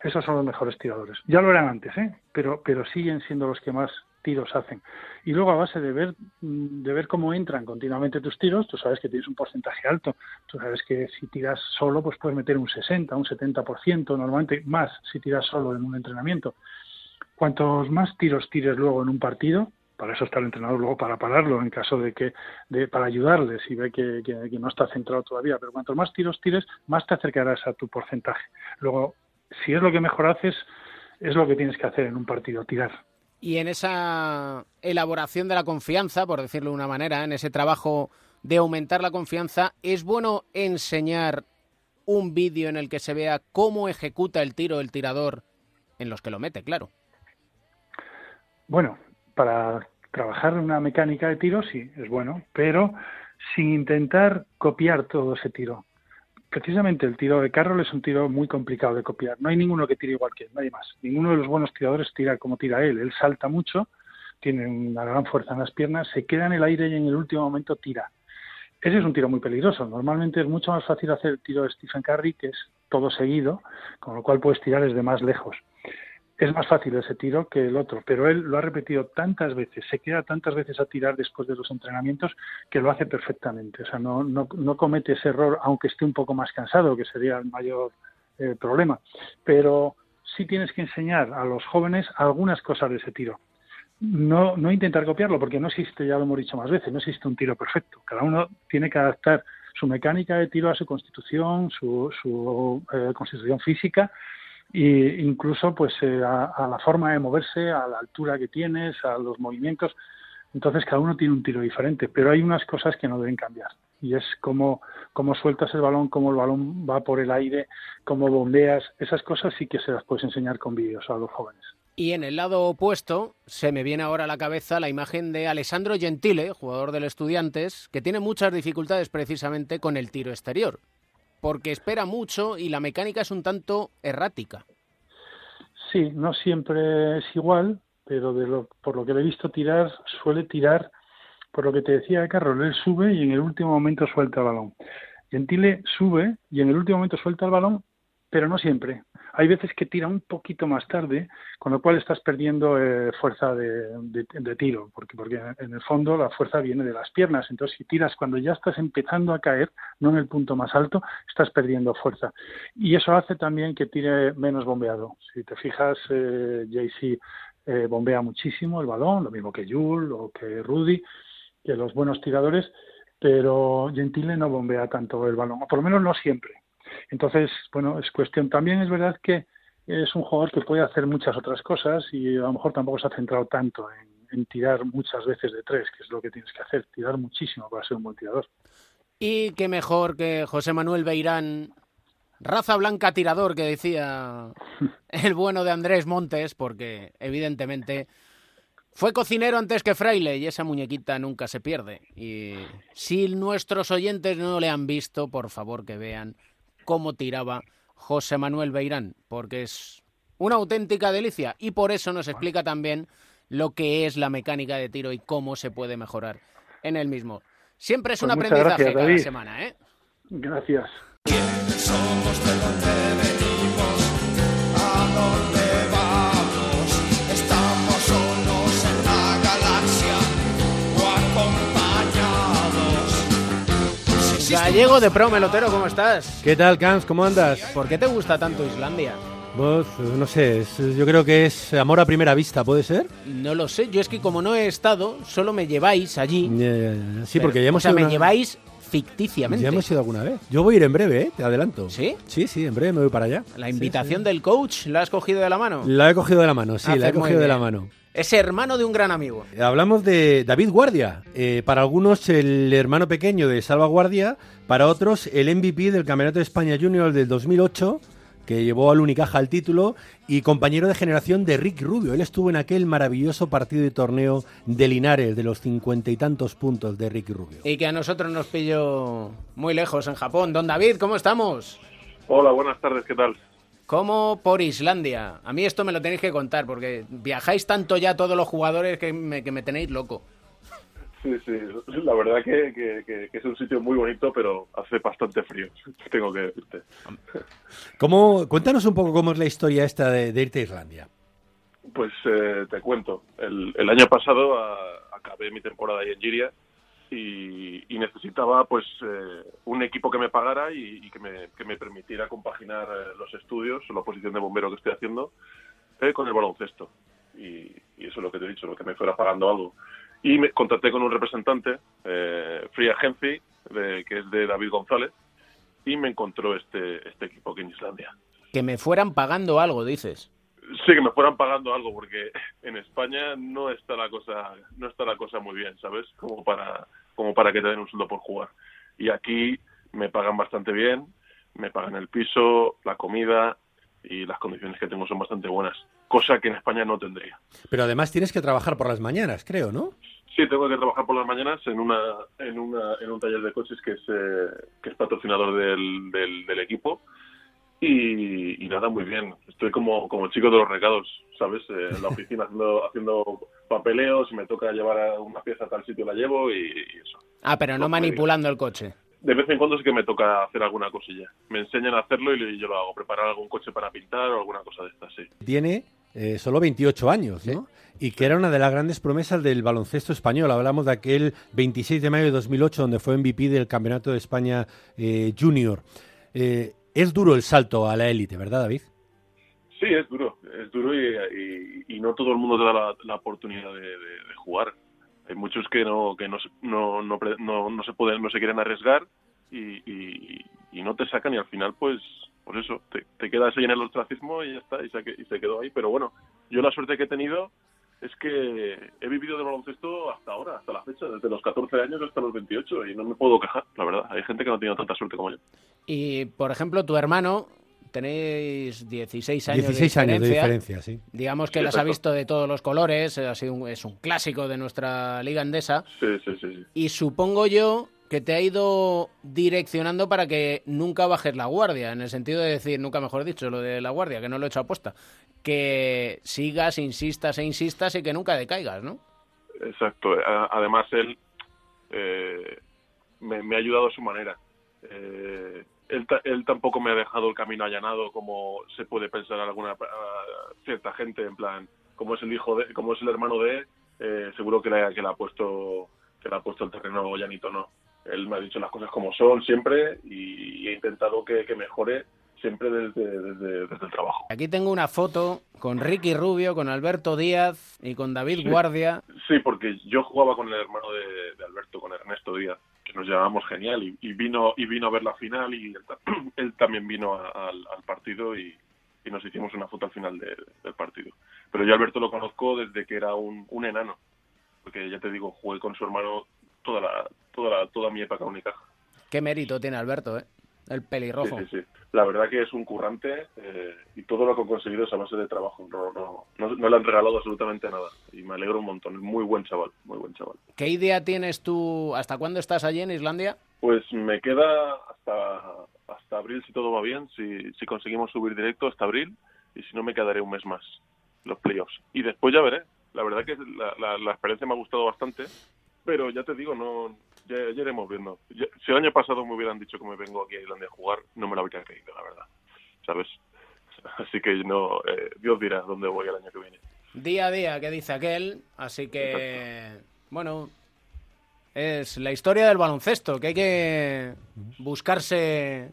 Esos son los mejores tiradores. Ya lo eran antes, ¿eh? pero, pero siguen siendo los que más tiros hacen. Y luego a base de ver, mm, de ver cómo entran continuamente tus tiros, tú sabes que tienes un porcentaje alto. Tú sabes que si tiras solo, pues puedes meter un 60, un 70%, normalmente más si tiras solo en un entrenamiento. Cuantos más tiros tires luego en un partido, para eso está el entrenador luego para pararlo en caso de que de, para ayudarle si ve que, que, no está centrado todavía pero cuantos más tiros tires más te acercarás a tu porcentaje luego si es lo que mejor haces, es lo que tienes que hacer en un partido, tirar. Y en esa elaboración de la confianza, por decirlo de una manera, en ese trabajo de aumentar la confianza, ¿es bueno enseñar un vídeo en el que se vea cómo ejecuta el tiro el tirador en los que lo mete, claro? Bueno, para trabajar una mecánica de tiro sí, es bueno, pero sin intentar copiar todo ese tiro precisamente el tiro de Carroll es un tiro muy complicado de copiar. No hay ninguno que tire igual que él, nadie más. Ninguno de los buenos tiradores tira como tira él. Él salta mucho, tiene una gran fuerza en las piernas, se queda en el aire y en el último momento tira. Ese es un tiro muy peligroso. Normalmente es mucho más fácil hacer el tiro de Stephen Curry, que es todo seguido, con lo cual puedes tirar desde más lejos es más fácil ese tiro que el otro, pero él lo ha repetido tantas veces, se queda tantas veces a tirar después de los entrenamientos que lo hace perfectamente. O sea, no, no, no comete ese error, aunque esté un poco más cansado, que sería el mayor eh, problema. Pero sí tienes que enseñar a los jóvenes algunas cosas de ese tiro. No, no intentar copiarlo, porque no existe, ya lo hemos dicho más veces, no existe un tiro perfecto. Cada uno tiene que adaptar su mecánica de tiro a su constitución, su, su eh, constitución física e incluso pues eh, a, a, la forma de moverse, a la altura que tienes, a los movimientos. Entonces cada uno tiene un tiro diferente, pero hay unas cosas que no deben cambiar y es cómo, cómo sueltas el balón, cómo el balón va por el aire, cómo bombeas, esas cosas sí que se las puedes enseñar con vídeos a los jóvenes. Y en el lado opuesto, se me viene ahora a la cabeza la imagen de Alessandro Gentile, jugador del Estudiantes, que tiene muchas dificultades precisamente con el tiro exterior porque espera mucho y la mecánica es un tanto errática. Sí, no siempre es igual, pero de lo, por lo que le he visto tirar, suele tirar, por lo que te decía Carlos, él sube y en el último momento suelta el balón. Gentile sube y en el último momento suelta el balón, pero no siempre hay veces que tira un poquito más tarde, con lo cual estás perdiendo eh, fuerza de, tiro, porque, porque en el fondo la fuerza viene de las piernas. Entonces, si tiras cuando ya estás empezando a caer, no en el punto más alto, estás perdiendo fuerza. Y eso hace también que tire menos bombeado. Si te fijas, eh, JC eh, bombea muchísimo el balón, lo mismo que Jules o que Rudy, que los buenos tiradores, pero Gentile no bombea tanto el balón, o por lo menos no siempre. Entonces, bueno, es cuestión. También es verdad que es un jugador que puede hacer muchas otras cosas y a lo mejor tampoco se ha centrado tanto en, en tirar muchas veces de tres, que es lo que tienes que hacer, tirar muchísimo para ser un buen tirador. Y qué mejor que José Manuel Beirán, raza blanca tirador, que decía el bueno de Andrés Montes, porque evidentemente fue cocinero antes que fraile y esa muñequita nunca se pierde. Y si nuestros oyentes no le han visto, por favor que vean cómo tiraba José Manuel Beirán, porque es una auténtica delicia y por eso nos explica también lo que es la mecánica de tiro y cómo se puede mejorar en el mismo. Siempre es pues un aprendizaje gracias, cada semana, ¿eh? Gracias. Somos de donde venimos, a dónde Gallego de Pro Melotero, ¿cómo estás? ¿Qué tal, Camps? ¿Cómo andas? ¿Por qué te gusta tanto Islandia? Pues, no sé, es- yo creo que es amor a primera vista, ¿puede ser? No lo sé, yo es que como no he estado, solo me lleváis allí. Ya, ya, ya. Sí, Pero, porque ya hemos O sea, ido me una- lleváis ficticiamente. Ya hemos ido alguna vez. Yo voy a ir en breve, ¿eh? Te adelanto. ¿Sí? Sí, sí, en breve me voy para allá. La invitación del coach, ¿la has cogido de la mano? La he cogido de la mano, sí, la he cogido de la mano. Es hermano de un gran amigo. Hablamos de David Guardia. Eh, para algunos, el hermano pequeño de Salva Guardia. Para otros, el MVP del Campeonato de España Junior del 2008. que llevó al Unicaja al título y compañero de generación de Rick Rubio. Él estuvo en aquel maravilloso partido de torneo de Linares, de los cincuenta y tantos puntos de Rick Rubio. Y que a nosotros nos pilló muy lejos en Japón. Don David, ¿cómo estamos? Hola, buenas tardes, ¿qué tal? ¿Cómo por Islandia? A mí esto me lo tenéis que contar, porque viajáis tanto ya todos los jugadores que me, que me tenéis loco. Sí, sí, la verdad que, que- que- que es un sitio muy bonito, pero hace bastante frío, tengo que decirte. ¿Cómo, cuéntanos un poco cómo es la historia esta de, de irte a Islandia. Pues eh, te cuento, el, el año pasado a- acabé mi temporada ahí en Giria y, y necesitaba pues eh, un equipo que me pagara y, que, me, que me permitiera compaginar eh, los estudios, la posición de bombero que estoy haciendo, eh, con el baloncesto. Y, y eso es lo que te he dicho, lo que me fuera pagando algo. Y me contacté con un representante, eh, Free Agency, de- que es de David González, y me encontró este, este equipo aquí en Islandia. Que me fueran pagando algo, dices. Sí, que me fueran pagando algo, porque en España no está la cosa, no está la cosa muy bien, ¿sabes? Como para, como para que te den un sueldo por jugar. Y aquí me pagan bastante bien, me pagan el piso, la comida y las condiciones que tengo son bastante buenas, cosa que en España no tendría. Pero además tienes que trabajar por las mañanas, creo, ¿no? Sí, tengo que trabajar por las mañanas en una, en una, en un taller de coches que es, eh, que es patrocinador del, del, del equipo. Y, y nada, muy bien. Estoy como, como chico de los recados, ¿sabes? Eh, en la oficina haciendo, haciendo papeleos, si me toca llevar a una pieza a tal sitio la llevo y, y eso. Ah, pero no manipulando el coche. De vez en cuando sí que me toca hacer alguna cosilla. Me enseñan a hacerlo y yo lo hago, preparar algún coche para pintar o alguna cosa de estas, sí. Tiene eh, solo 28 años, ¿no? Y que era una de las grandes promesas del baloncesto español. Hablamos de aquel 26 de mayo de 2008, donde fue MVP del Campeonato de España eh, Junior. Eh, es duro el salto a la élite, ¿verdad, David? Sí, es duro, es duro y, no todo el mundo te da la, oportunidad de, jugar. Hay muchos que no que no no, no, no, se pueden no se quieren arriesgar y, no te sacan y al final pues pues eso te, quedas ahí en el ostracismo y ya está se, y se quedó ahí. Pero bueno, yo la suerte que he tenido es que he vivido de baloncesto hasta ahora, hasta la fecha, desde los 14 años hasta los 28 y no me puedo quejar, la verdad. Hay gente que no ha tenido tanta suerte como yo. Y, por ejemplo, tu hermano, tenéis 16 años 16 de años de diferencia. diferencia, sí. Digamos que Sí, las ha visto de todos los colores, ha sido un- es un clásico de nuestra liga andesa. Sí, sí, sí. sí. Y supongo yo que te ha ido direccionando para que nunca bajes la guardia, en el sentido de decir, nunca mejor dicho, lo de la guardia, que no lo he hecho aposta, que sigas, insistas e insistas y que nunca decaigas, ¿no? Exacto. Además, él eh, me, ha ayudado a su manera. Eh, él, ta- él tampoco me ha dejado el camino allanado como se puede pensar alguna cierta gente, en plan, como es el hijo de, como es el hermano de, eh, seguro que le, ha puesto que le ha puesto el terreno llanito, no. Él me ha dicho las cosas como son siempre y, y he intentado que mejore siempre desde, desde, desde el trabajo. Aquí tengo una foto con Ricky Rubio, con Alberto Díaz y con David Sí. Guardia. Sí, porque yo jugaba con el hermano de, de Alberto, con Ernesto Díaz, que nos llevábamos genial y, y vino y vino a ver la final y él, él también vino a- al, al partido y, y nos hicimos una foto al final de- del partido. Pero yo a Alberto lo conozco desde que era un, un enano, porque ya te digo, jugué con su hermano toda la toda la, toda mi época única. Qué mérito tiene Alberto, ¿eh? El pelirrojo. Sí, sí, sí. La verdad que es un currante eh, y todo lo que ha conseguido es a base de trabajo. No, no, no, no le han regalado absolutamente nada y me alegro un montón. Es muy buen chaval, muy buen chaval. ¿Qué idea tienes tú? ¿Hasta cuándo estás allí en Islandia? Pues me queda hasta, hasta abril si todo va bien, si, si conseguimos subir directo hasta abril y si no me quedaré un mes más los playoffs. Y después ya veré. La verdad que la, la, la experiencia me ha gustado bastante, pero ya te digo, no ya, ya iremos viendo. Si el año pasado me hubieran dicho que me vengo aquí a Islandia a jugar, no me lo habría creído, la verdad. ¿Sabes? Así que no, eh, Dios dirá dónde voy el año que viene. Día a día, que dice aquel. Así que, bueno, es la historia del baloncesto, que hay que buscarse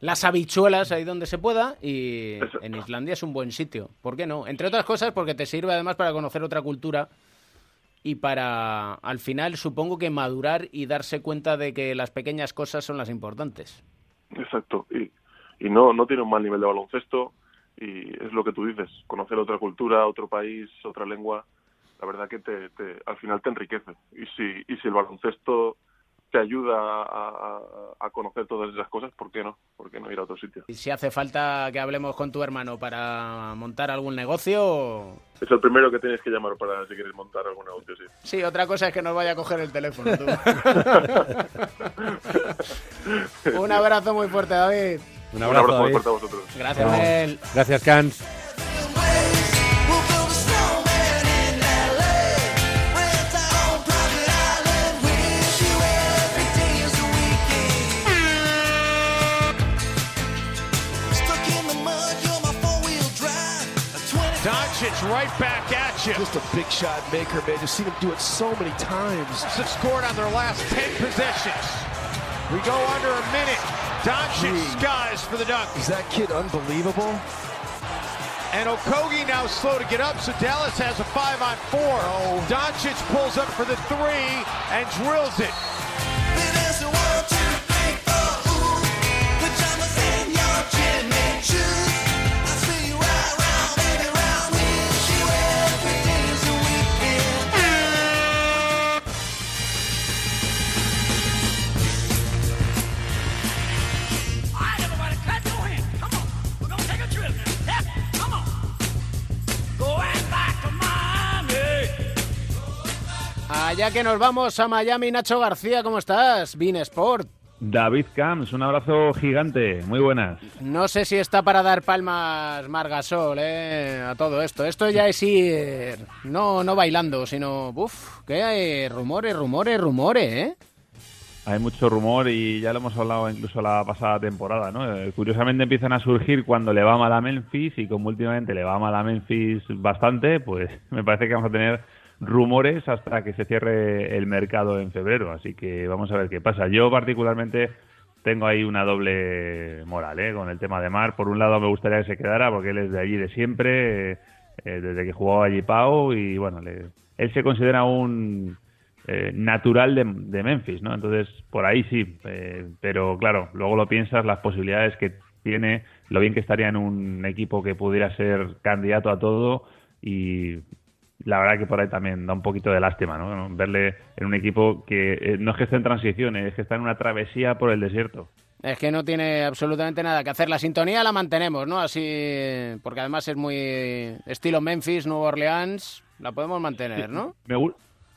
las habichuelas ahí donde se pueda y en Islandia es un buen sitio. ¿Por qué no? Entre otras cosas porque te sirve además para conocer otra cultura y para, al final, supongo que madurar y darse cuenta de que las pequeñas cosas son las importantes. Exacto. Y, y no, no tiene un mal nivel de baloncesto y es lo que tú dices, conocer otra cultura, otro país, otra lengua, la verdad que te, te- al final te enriquece. Y si, y si el baloncesto te ayuda a, a- a conocer todas esas cosas, ¿por qué no? ¿Por qué no ir a otro sitio? Y si hace falta que hablemos con tu hermano para montar algún negocio, Es el primero que tienes que llamar para si quieres montar algún negocio, sí. sí, otra cosa es que nos vaya a coger el teléfono tú. Un abrazo muy fuerte, David. Un abrazo, muy David. fuerte a vosotros. Gracias. Mel. Gracias, Cans. You. Just a big shot maker, man. You've seen him do it so many times. have scored on their last 10 possessions. We go under a minute. Doncic skies for the dunk. Is that kid unbelievable? And Okogie now slow to get up, so Dallas has a five on four. Oh. Doncic pulls up for the three and drills it. Allá que nos vamos a Miami, Nacho García, ¿cómo estás? Bean Sport. David Camps, un abrazo gigante, muy buenas. No sé si está para dar palmas Margasol eh, a todo esto. Esto ya es ir, no, no bailando, sino, uff, que hay rumores, rumores, rumores, ¿eh? Hay mucho rumor y ya lo hemos hablado incluso la pasada temporada, ¿no? Eh, Curiosamente empiezan a surgir cuando le va mal a Memphis y como últimamente le va mal a Memphis bastante, pues me parece que vamos a tener rumores hasta que se cierre el mercado en febrero, así que vamos a ver qué pasa. Yo particularmente tengo ahí una doble moral, ¿eh? Con el tema de Mar. Por un lado me gustaría que se quedara porque él es de allí de siempre, eh, eh, desde que jugó allí Pau y bueno, le- él se considera un eh, natural de, de Memphis, ¿no? Entonces, por ahí sí, eh, pero claro, luego lo piensas, las posibilidades que tiene, lo bien que estaría en un equipo que pudiera ser candidato a todo y la verdad que por ahí también da un poquito de lástima, ¿no? Verle en un equipo que eh, no es que esté en transición, es que está en una travesía por el desierto. Es que no tiene absolutamente nada que hacer. La sintonía la mantenemos, ¿no? Así, porque además es muy estilo Memphis, Nueva Orleans, la podemos mantener, ¿no? Me,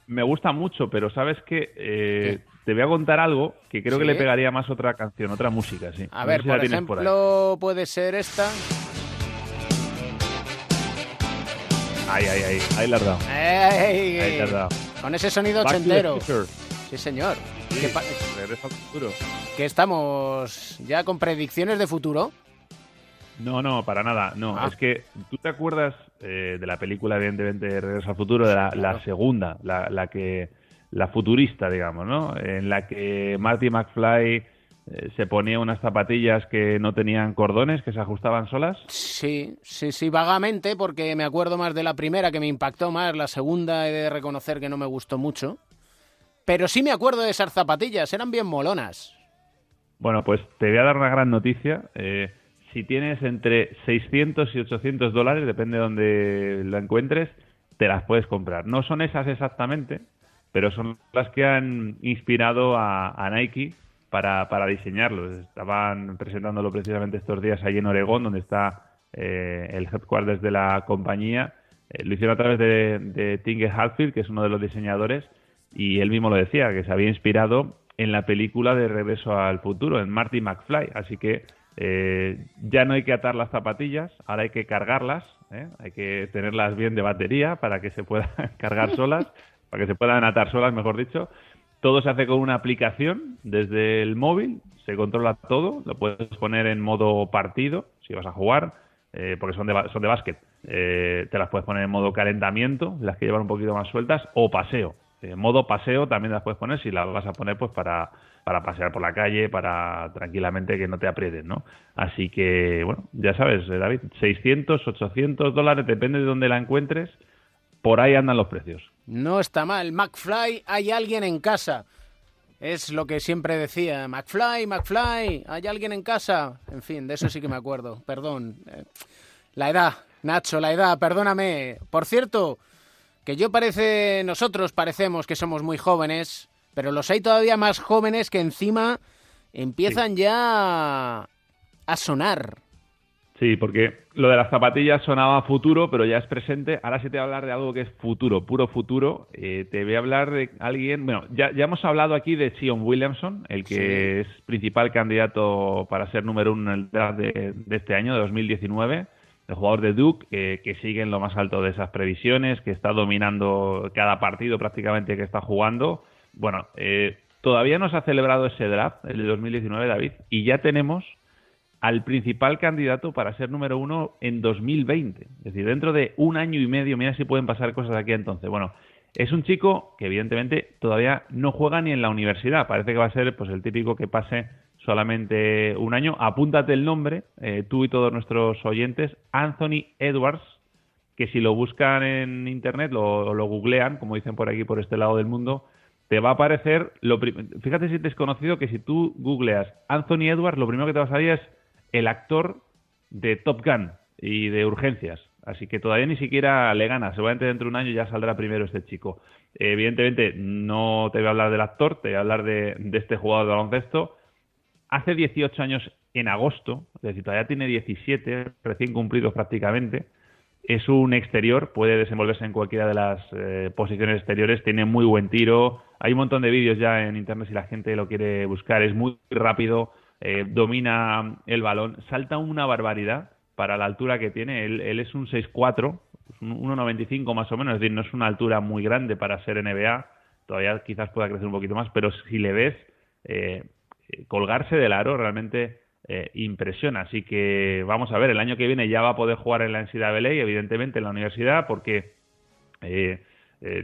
me gusta mucho, pero sabes que eh, te voy a contar algo que creo que le pegaría más otra canción, otra música, sí. A No ver, si por tienes por ahí. ejemplo, puede ser esta. Ahí, ahí, ahí. Ahí la has dado. ¡Ey! Ahí te has dado. Con ese sonido Back ochentero. Sí, señor. Sí, ¿Qué pa- Regreso al futuro. que estamos ya con predicciones de futuro. No, no, para nada. No, Ah. es que tú te acuerdas eh, de la película, evidentemente, Regreso al futuro, de la, la segunda, la, la que la futurista, digamos, ¿no? En la que Marty McFly eh, se ponía unas zapatillas que no tenían cordones, que se ajustaban solas. Sí, sí, sí, vagamente, porque me acuerdo más de la primera que me impactó más, la segunda he de reconocer que no me gustó mucho. Pero sí me acuerdo de esas zapatillas, eran bien molonas. Bueno, pues te voy a dar una gran noticia. Eh, si tienes entre 600 y 800 dólares, depende de donde la encuentres, te las puedes comprar. No son esas exactamente, pero son las que han inspirado a, a Nike para, para diseñarlo. Estaban presentándolo precisamente estos días allí en Oregón, donde está eh, el headquarters de la compañía. Eh, lo hicieron a través de, de Hatfield, que es uno de los diseñadores, y él mismo lo decía, que se había inspirado en la película de Regreso al Futuro, en Marty McFly. Así que eh, ya no hay que atar las zapatillas, ahora hay que cargarlas, ¿eh? hay que tenerlas bien de batería para que se puedan cargar solas, para que se puedan atar solas, mejor dicho. Todo se hace con una aplicación desde el móvil, se controla todo, lo puedes poner en modo partido si vas a jugar, eh, porque son de, son de básquet. Eh, te las puedes poner en modo calentamiento, las que llevan un poquito más sueltas, o paseo. En modo paseo también las puedes poner si las vas a poner pues para, para pasear por la calle, para tranquilamente que no te aprieten, ¿no? Así que, bueno, ya sabes, eh, David, 600, 800 dólares, depende de dónde la encuentres, por ahí andan los precios. No está mal. McFly, hay alguien en casa. Es lo que siempre decía. McFly, McFly, hay alguien en casa. En fin, de eso sí que me acuerdo. Perdón. Eh, La edad, Nacho, la edad, perdóname. Por cierto, que yo parece, nosotros parecemos que somos muy jóvenes, pero los hay todavía más jóvenes que encima empiezan ya a sonar. Sí, porque lo de las zapatillas sonaba futuro, pero ya es presente. Ahora sí te voy a hablar de algo que es futuro, puro futuro. Eh, te voy a hablar de alguien. Bueno, ya, ya hemos hablado aquí de Sion Williamson, el que es principal candidato para ser número uno en el draft de, de este año, de 2019. El jugador de Duke, eh, que sigue en lo más alto de esas previsiones, que está dominando cada partido prácticamente que está jugando. Bueno, eh, todavía no se ha celebrado ese draft, el de 2019, David, y ya tenemos al principal candidato para ser número uno en 2020. Es decir, dentro de un año y medio, mira si pueden pasar cosas aquí entonces. Bueno, es un chico que evidentemente todavía no juega ni en la universidad. Parece que va a ser pues el típico que pase solamente un año. Apúntate el nombre, eh, tú y todos nuestros oyentes, Anthony Edwards, que si lo buscan en internet lo, lo googlean, como dicen por aquí, por este lado del mundo, te va a aparecer, lo fíjate si es desconocido que si tú googleas Anthony Edwards, lo primero que te va a salir es el actor de Top Gun y de Urgencias. Así que todavía ni siquiera le gana. Seguramente dentro de un año ya saldrá primero este chico. Evidentemente no te voy a hablar del actor, te voy a hablar de, de este jugador de baloncesto. Hace 18 años en agosto, es decir, todavía tiene 17, recién cumplidos prácticamente. Es un exterior, puede desenvolverse en cualquiera de las eh, posiciones exteriores, tiene muy buen tiro. Hay un montón de vídeos ya en internet si la gente lo quiere buscar. Es muy rápido, eh, domina el balón, salta una barbaridad para la altura que tiene. Él, él es un 6'4, un 1'95 más o menos, es decir, no es una altura muy grande para ser NBA. Todavía quizás pueda crecer un poquito más, pero si le ves eh, colgarse del aro realmente eh, impresiona. Así que vamos a ver, el año que viene ya va a poder jugar en la NCAA, evidentemente en la universidad, porque eh,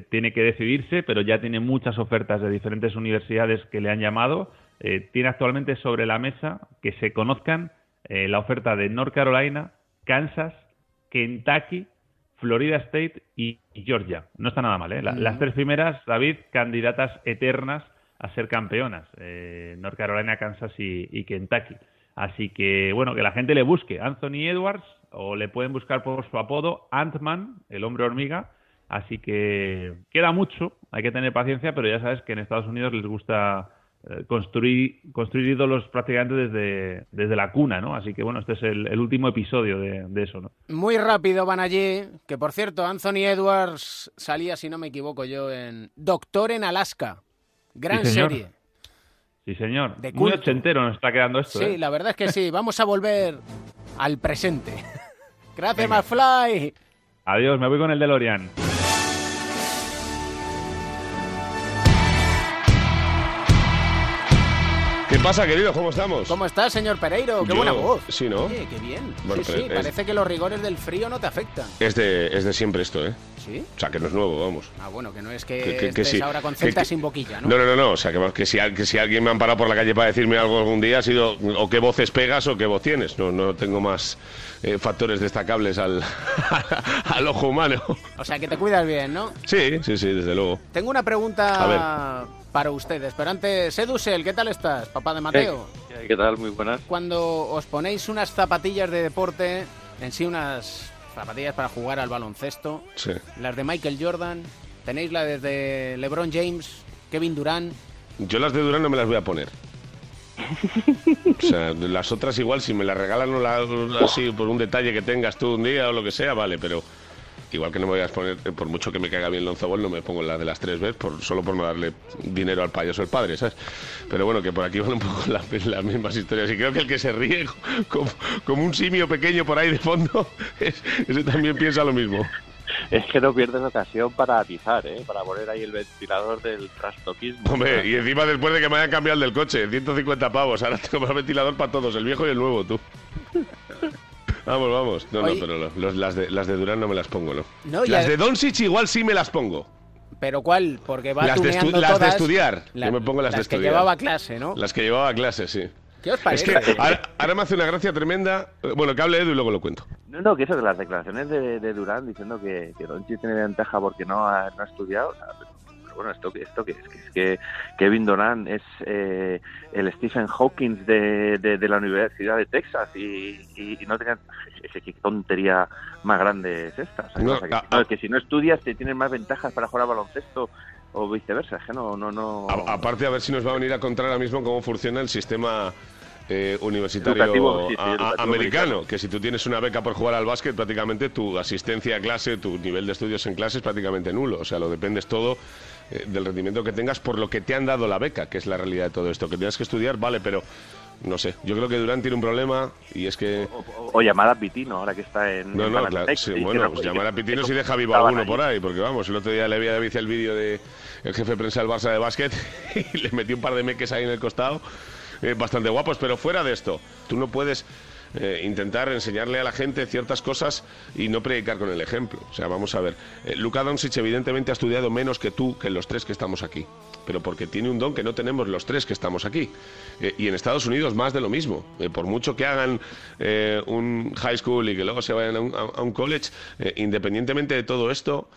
tiene que decidirse, pero ya tiene muchas ofertas de diferentes universidades que le han llamado. Eh, tiene actualmente sobre la mesa que se conozcan eh, la oferta de North Carolina, Kansas, Kentucky, Florida State y y Georgia. No está nada mal, ¿eh? La-. Las tres primeras, David, candidatas eternas a ser campeonas. Eh, North Carolina, Kansas y, y Kentucky. Así que, bueno, que la gente le busque Anthony Edwards o le pueden buscar por su apodo Ant-Man, el hombre hormiga. Así que queda mucho, hay que tener paciencia, pero ya sabes que en Estados Unidos les gusta construir, construir ídolos prácticamente desde, desde la cuna, ¿no? Así que, bueno, este es el, el último episodio de, de eso, ¿no? Muy rápido van allí, que por cierto, Anthony Edwards salía, si no me equivoco yo, en Doctor en Alaska. Gran Sí, serie. Sí, señor. De Muy ochentero nos está quedando esto, Sí, ¿eh? la verdad es que sí. Vamos a volver al presente. Gracias, Venga. McFly. Adiós, me voy con el DeLorean. Pasa, querido? ¿Cómo estamos? ¿Cómo estás, señor Pereiro? Qué Yo- buena voz. Sí, ¿no? Oye, qué bien. Bueno, sí, pero sí, es- parece que los rigores del frío no te afectan. Es de, es de siempre esto, ¿eh? ¿Sí? O sea, que no es nuevo, vamos. Ah, bueno, que no es que, Que- que- que estés sí. ahora con celta sin boquilla, ¿no? No, no, no, no. O sea, que, si, que si alguien me han parado por la calle para decirme algo algún día ha sido o qué voces pegas o qué voz tienes. No, no tengo más eh, factores destacables al, al ojo humano. O sea, que te cuidas bien, ¿no? Sí, sí, sí, desde luego. Tengo una pregunta para ustedes, pero antes, Edusel, ¿qué tal estás, papá de Mateo? ¿Qué, qué tal? Muy buenas. Cuando os ponéis unas zapatillas de deporte, en sí unas zapatillas para jugar al baloncesto, Sí. las de Michael Jordan, tenéis la de LeBron James, Kevin Durant, Yo las de Durán no me las voy a poner. O sea, las otras igual, si me las regalan o la- así por un detalle que tengas tú un día o lo que sea, vale, pero igual que no me voy a poner, eh, por mucho que me caiga bien Lonzo Ball, no me pongo las de las tres veces, por, solo por no darle dinero al payaso el padre, ¿sabes? Pero bueno, que por aquí van un poco las, las mismas historias. Y creo que el que se ríe como, como un simio pequeño por ahí de fondo, es- ese también piensa lo mismo. Es que no pierdes ocasión para atizar, ¿eh? Para poner ahí el ventilador del trastoquismo. Hombre, y encima después de que me hayan cambiado el del coche, 150 pavos, ahora tengo más ventilador para todos, el viejo y el nuevo, tú. Vamos, vamos. No, Oye. no, pero los- las, de, las de Durán no me las pongo, ¿no? No, las ya- de Doncic igual sí me las pongo. pero ¿cuál? Porque va Las de, estu- las de estudiar. la- Yo me pongo las, de que estudiar. llevaba clase, ¿no? Las que llevaba a clase, sí. ¿Qué os Es parece? que ahora, ahora me hace una gracia tremenda. Bueno, que hable Edu y luego lo cuento. No, no, que eso, que las declaraciones de, de Durán diciendo que, que Doncic tiene ventaja porque no ha, no ha estudiado. o sea, pero- bueno, ¿esto, esto qué es? Que es que Kevin Durant es eh, el Stephen Hawking de, de, de la Universidad de Texas y, y- y no tenía... es que ¿Qué tontería más grande es esta? O sea, No, que, a- si no, que si no estudias te tienes más ventajas para jugar al baloncesto o viceversa, es que no, no, no. A- aparte, a ver si nos va a venir a contar ahora mismo cómo funciona el sistema eh, universitario Educativo, sí, sí, a- a- educativo americano. americano. Que si tú tienes una beca por jugar al básquet, prácticamente tu asistencia a clase, tu nivel de estudios en clase es prácticamente nulo. O sea, lo dependes todo eh, del rendimiento que tengas por lo que te han dado la beca, que es la realidad de todo esto. Que tienes que estudiar, vale, pero no sé. Yo creo que Durán tiene un problema y es que. O, o llamar a Pitino, ahora que está en. No, no, claro. sí, bueno, no- pues llamar a Pitinos y deja vivo a alguno por ahí, porque vamos, el otro día le vi a David el vídeo de el jefe de prensa del Barça de básquet y le metí un par de meques ahí en el costado, eh, bastante guapos, pero fuera de esto, tú no puedes eh, intentar enseñarle a la gente ciertas cosas y no predicar con el ejemplo. O sea, vamos a ver, eh, Luka Doncic evidentemente ha estudiado menos que tú, que los tres que estamos aquí, pero porque tiene un don que no tenemos los tres que estamos aquí. Eh, y en Estados Unidos más de lo mismo. Eh, por mucho que hagan un high school y que luego se vayan a un, college, independientemente de todo esto,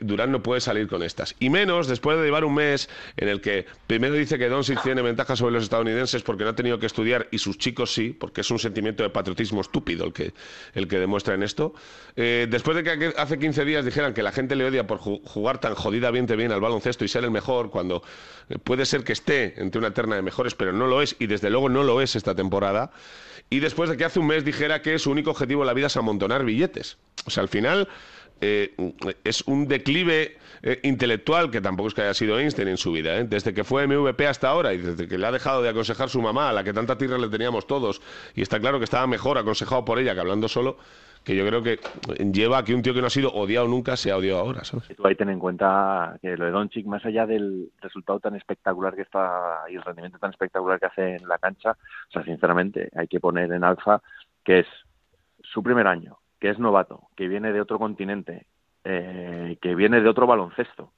Durán no puede salir con estas. Y menos después de llevar un mes en el que primero dice que Doncic tiene ventaja sobre los estadounidenses porque no ha tenido que estudiar y sus chicos sí, porque es un sentimiento de patriotismo estúpido el que, el que demuestra en esto. Eh, después de que hace 15 días dijeran que la gente le odia por ju- jugar tan jodidamente bien al baloncesto y ser el mejor cuando eh, puede ser que esté entre una terna de mejores, pero no lo es y desde luego no lo es esta temporada. Y después de que hace un mes dijera que su único objetivo en la vida es amontonar billetes. O sea, al final eh, es un declive eh, intelectual que tampoco es que haya sido Einstein en su vida. ¿eh? Desde que fue MVP hasta ahora y desde que le ha dejado de aconsejar su mamá, a la que tanta tierra le teníamos todos, y está claro que estaba mejor aconsejado por ella que hablando solo, que yo creo que lleva a que un tío que no ha sido odiado nunca sea odiado ahora, ¿sabes? Tú ahí ten en cuenta que lo de Doncic, más allá del resultado tan espectacular que está y el rendimiento tan espectacular que hace en la cancha, o sea, sinceramente, hay que poner en alza que es su primer año, que es novato, que viene de otro continente, eh, que viene de otro baloncesto.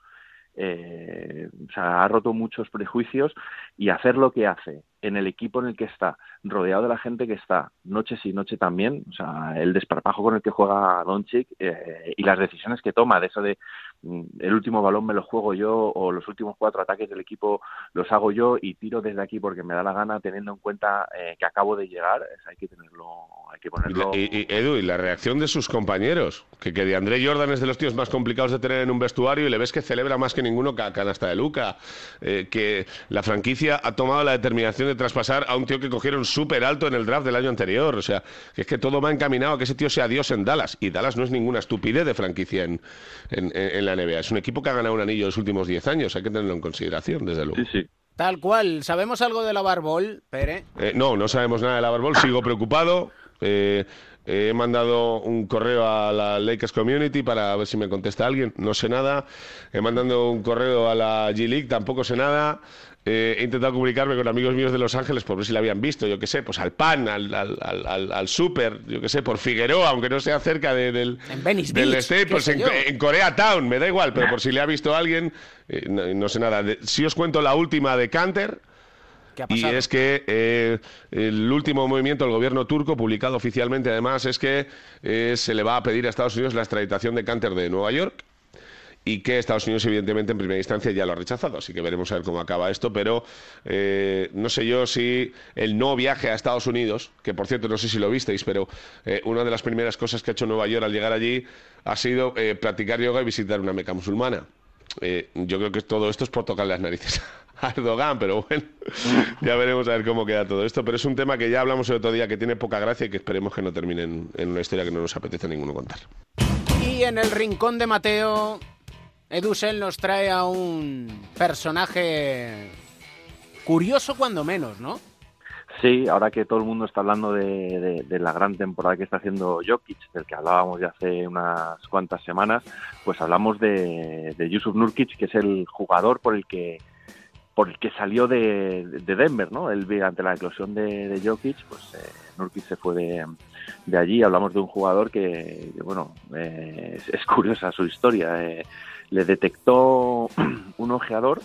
Eh, o sea, ha roto muchos prejuicios y hacer lo que hace en el equipo en el que está, rodeado de la gente que está, noche sí, noche también, o sea, el desparpajo con el que juega Doncic eh, y las decisiones que toma, de eso de mm, el último balón me lo juego yo o los últimos cuatro ataques del equipo los hago yo y tiro desde aquí porque me da la gana, teniendo en cuenta eh, que acabo de llegar, hay que tenerlo, hay que ponerlo. y- Edu, y la reacción de sus compañeros, que, que de André Jordan es de los tíos más complicados de tener en un vestuario y le ves que celebra más que ninguno ca- canasta de Luca, eh, que la franquicia ha tomado la determinación de traspasar a un tío que cogieron súper alto en el draft del año anterior, o sea, que es que todo va encaminado a que ese tío sea Dios en Dallas, y Dallas no es ninguna estupidez de franquicia en, en- en- en la NBA, es un equipo que ha ganado un anillo en los últimos 10 años, hay que tenerlo en consideración, desde luego. Tal cual. ¿Sabemos algo de la Barbol, Pere? Eh, no, no sabemos nada de la Barbol, sigo preocupado. Eh, he mandado un correo a la Lakers Community para ver si me contesta alguien, no sé nada. He mandado un correo a la G League, tampoco sé nada. Eh, he intentado comunicarme con amigos míos de Los Ángeles por ver si la habían visto, yo qué sé, pues al PAN, al, al, al, al- al Super, yo qué sé, por Figueroa, aunque no sea cerca de- del, Venice del Beach, Staples, en, en Corea Town, me da igual, pero por si le ha visto alguien, eh, no, no sé nada. De- si os cuento la última de Canter, ¿Qué ha y es que eh, el último movimiento del gobierno turco, publicado oficialmente además, es que eh, se le va a pedir a Estados Unidos la extraditación de Canter de Nueva York y que Estados Unidos, evidentemente, en primera instancia ya lo ha rechazado. Así que veremos a ver cómo acaba esto. Pero eh, no sé yo si el no viaje a Estados Unidos, que por cierto no sé si lo visteis, pero eh, una de las primeras cosas que ha hecho Nueva York al llegar allí ha sido eh, practicar yoga y visitar una meca musulmana. Eh, yo creo que todo esto es por tocar las narices a Erdogan, pero bueno, ya veremos a ver cómo queda todo esto. Pero es un tema que ya hablamos el otro día que tiene poca gracia y que esperemos que no termine en, en una historia que no nos apetece a ninguno contar. Y en el rincón de Mateo, Edusel nos trae a un personaje curioso cuando menos, ¿no? Sí, ahora que todo el mundo está hablando de, la gran temporada que está haciendo Jokic, del que hablábamos ya hace unas cuantas semanas, pues hablamos de, de Yusuf Nurkic, que es el jugador por el que por el que salió de, de Denver, ¿no? Él ante la eclosión de, Jokic, pues eh, Nurkic se fue de, allí. Hablamos de un jugador que, bueno, eh, es, es curiosa su historia. eh, le detectó un ojeador,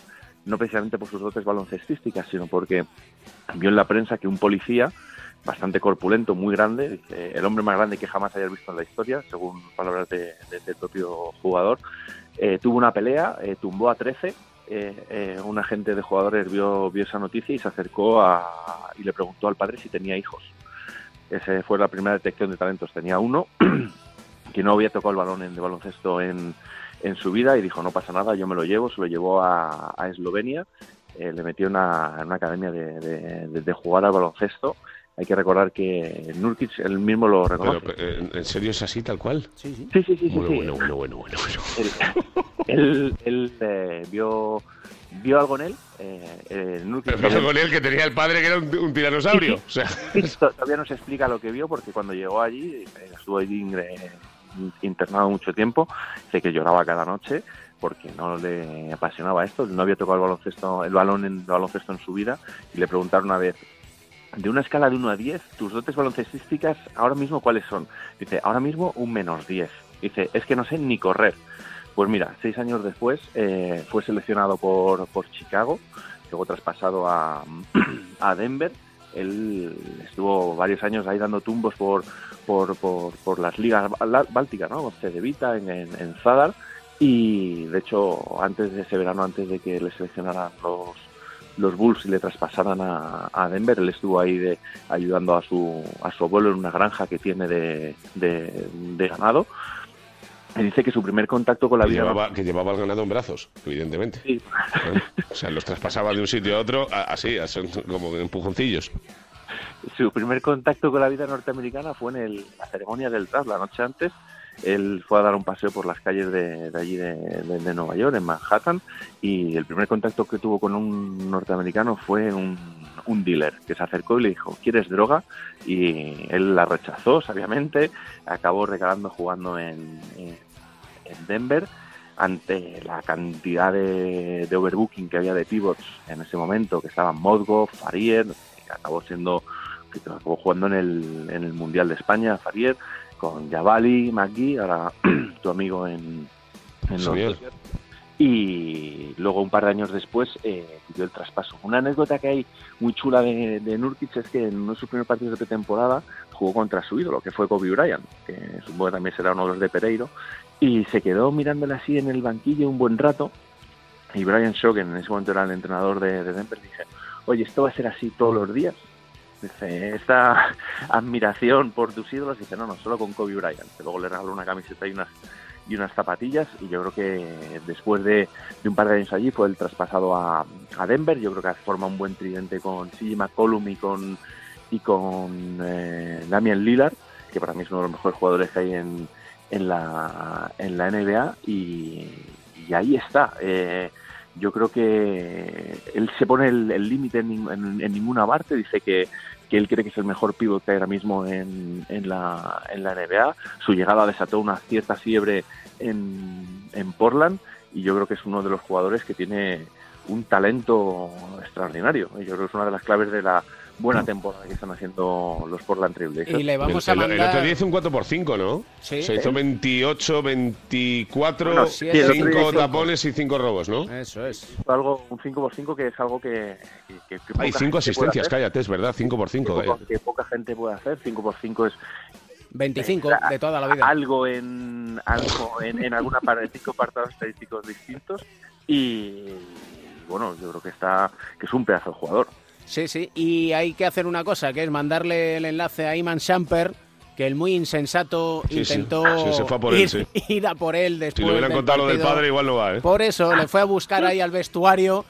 no precisamente por sus dotes baloncestísticas, sino porque vio en la prensa que un policía bastante corpulento, muy grande, el hombre más grande que jamás hayas visto en la historia, según palabras de- de- del propio jugador, eh, tuvo una pelea, eh, tumbó a 13, eh, eh, un agente de jugadores vio, vio esa noticia y se acercó a, y le preguntó al padre si tenía hijos. Esa fue la primera detección de talentos. Tenía uno que no había tocado el balón en, de baloncesto en, en su vida y dijo, no pasa nada, yo me lo llevo, se lo llevó a, a Eslovenia, eh, le metió en una, una academia de, de- de- de jugar al baloncesto. Hay que recordar que Nurkic él mismo lo Pero, reconoce. eh, ¿En serio es así, tal cual? Sí, sí. Sí, sí, sí, sí. Bueno, sí. bueno, bueno, bueno, bueno, bueno. Él, él, él, eh, vio, vio algo en él. Eh, eh, Nurkic Pero fue con él que tenía el padre que era un, un tiranosaurio. O sea, Sí, to- todavía no se explica lo que vio porque cuando llegó allí, eh, estuvo allí ingre- internado mucho tiempo, dice que lloraba cada noche porque no le apasionaba esto, no había tocado el baloncesto, el balón en el baloncesto en su vida y le preguntaron una vez de una escala de 1 a 10, tus dotes baloncestísticas ahora mismo cuáles son? Dice, ahora mismo un menos 10. Dice, es que no sé ni correr. Pues mira, seis años después eh, fue seleccionado por, por Chicago, luego traspasado a, a Denver. Él estuvo varios años ahí dando tumbos por, por, por, por las ligas bálticas, ¿no? Con Cedevita, en, en, Zadar. Y de hecho, antes de ese verano, antes de que le seleccionaran los, los Bulls y le traspasaran a, a Denver, él estuvo ahí de, ayudando a su, a su abuelo en una granja que tiene de, de ganado. Dice que su primer contacto con la que vida llevaba, que llevaba el ganado en brazos, evidentemente. ¿Eh? O sea, los traspasaba de un sitio a otro así, como empujoncillos. su primer contacto con la vida norteamericana fue en el- la ceremonia del draft la noche antes. Él fue a dar un paseo por las calles de, allí de, Nueva York, en Manhattan, y el primer contacto que tuvo con un norteamericano fue un, un dealer que se acercó y le dijo, ¿quieres droga? Y él la rechazó, sabiamente, acabó regalando jugando en, en- en Denver ante la cantidad de, overbooking que había de pivots en ese momento, que estaban Modgo, Farier, que acabó siendo que acabó jugando en el, en el Mundial de España, Farier, con Javali, McGee, ahora tu amigo en, en los. Dodgers. Y luego, un par de años después, eh, dio el traspaso. Una anécdota que hay muy chula de, de Nurkic es que en uno de sus primeros partidos de pretemporada jugó contra su ídolo, que fue Kobe Bryant, que supongo que también será uno de los de Pereiro, y se quedó mirándole así en el banquillo un buen rato. Y Brian Shaw, que en ese momento era el entrenador de, de Denver, dije, oye, ¿esto va a ser así todos los días? Dice, esta admiración por tus ídolos, dice, no, no, solo con Kobe Bryant. Luego le regaló una camiseta y unas y unas zapatillas. Y yo creo que después de, un par de años allí fue el traspasado a, a Denver. Yo creo que forma un buen tridente con CJ McCollum y con y con eh, Damian Lillard que para mí es uno de los mejores jugadores que hay en, en la en la NBA y, ahí está. Eh, yo creo que él se pone el límite en, en- en ninguna parte. Dice que que él cree que es el mejor pívot que hay ahora mismo en, en, la, en la NBA. Su llegada desató una cierta fiebre en, en Portland y yo creo que es uno de los jugadores que tiene un talento extraordinario. Yo creo que es una de las claves de la buena temporada que están haciendo los Portland Trailblazers. Y le vamos el, a el- el mandar- otro día hizo un 4 por 5 ¿no? Sí. Se hizo 28, 24, Bueno, sí, el otro día 5 hizo- tapones y 5 robos, ¿no? Eso es. algo, un 5 por 5 que es algo que, que, que- que Hay poca 5 gente puede asistencias, cállate, es verdad, 5 por 5. que, poca, que poca gente puede hacer. 5 por 5 es 25 de toda la vida. algo en algo en, en alguna parte cinco apartados estadísticos distintos y bueno yo creo que está que es un pedazo de jugador Sí, sí. Y hay que hacer una cosa, que es mandarle el enlace a Iman Samper, que el muy insensato Sí, intentó Sí, se fue a por él, ir, sí. ir a por él después Si le hubieran contado lo del padre, igual no va, ¿eh? Por eso le fue a buscar ahí al vestuario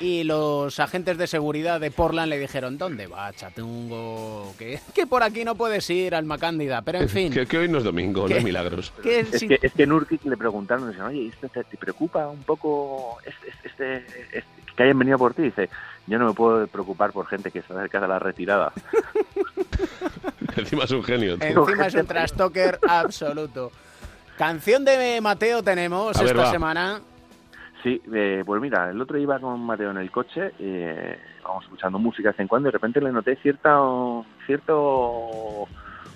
y los agentes de seguridad de Portland le dijeron, ¿dónde va, chatungo? Que, que por aquí no puedes ir, alma cándida. Pero en fin, Que, que hoy no es domingo, no hay milagros. que es si- que es que Nurkic le preguntaron oye ¿y esto te, te preocupa un poco este, este, este- que hayan venido por ti dice yo no me puedo preocupar por gente que se acerca de la retirada Encima es un genio. tío. encima es un trastoker absoluto. Canción de Mateo tenemos A esta semana. Sí, eh, pues mira, el otro iba con Mateo en el coche, eh, vamos escuchando música de vez en cuando y de repente le noté cierta, cierto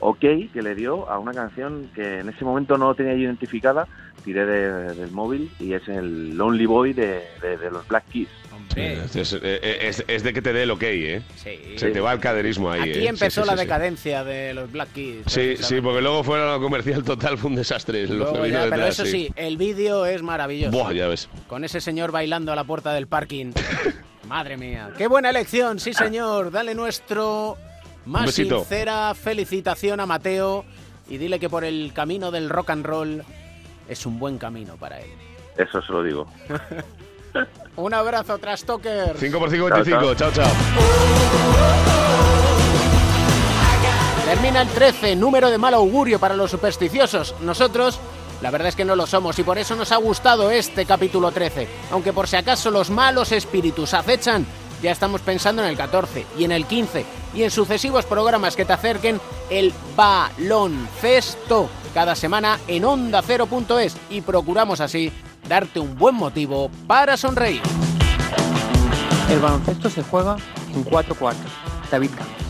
ok que le dio a una canción que en ese momento no tenía identificada, tiré de- del móvil y es el Lonely Boy de, de- de los Black Keys. Es, es- es- es de que te dé el ok, ¿eh? Sí. Se te va el caderismo ahí, Aquí ¿eh? empezó Sí, sí, la decadencia de los Black Keys. Sí, sí, porque luego fuera comercial total fue un desastre. Lo Luego pero detrás, eso sí, el vídeo es maravilloso. Buah, ya ves. Con ese señor bailando a la puerta del parking. Madre mía. Qué buena elección, sí señor. Dale nuestro más sincera felicitación a Mateo y dile que por el camino del rock and roll es un buen camino para él. Eso se lo digo. Un abrazo, Trastoker. 5 por 5, 25. Chao, chao. Termina el 13, número de mal augurio para los supersticiosos. Nosotros, la verdad es que no lo somos y por eso nos ha gustado este capítulo 13. Aunque por si acaso los malos espíritus acechan, ya estamos pensando en el 14 y en el 15 y en sucesivos programas que te acerquen el baloncesto cada semana en onda ondacero.es y procuramos así darte un buen motivo para sonreír. El baloncesto se juega en cuatro cuartos. David Campos.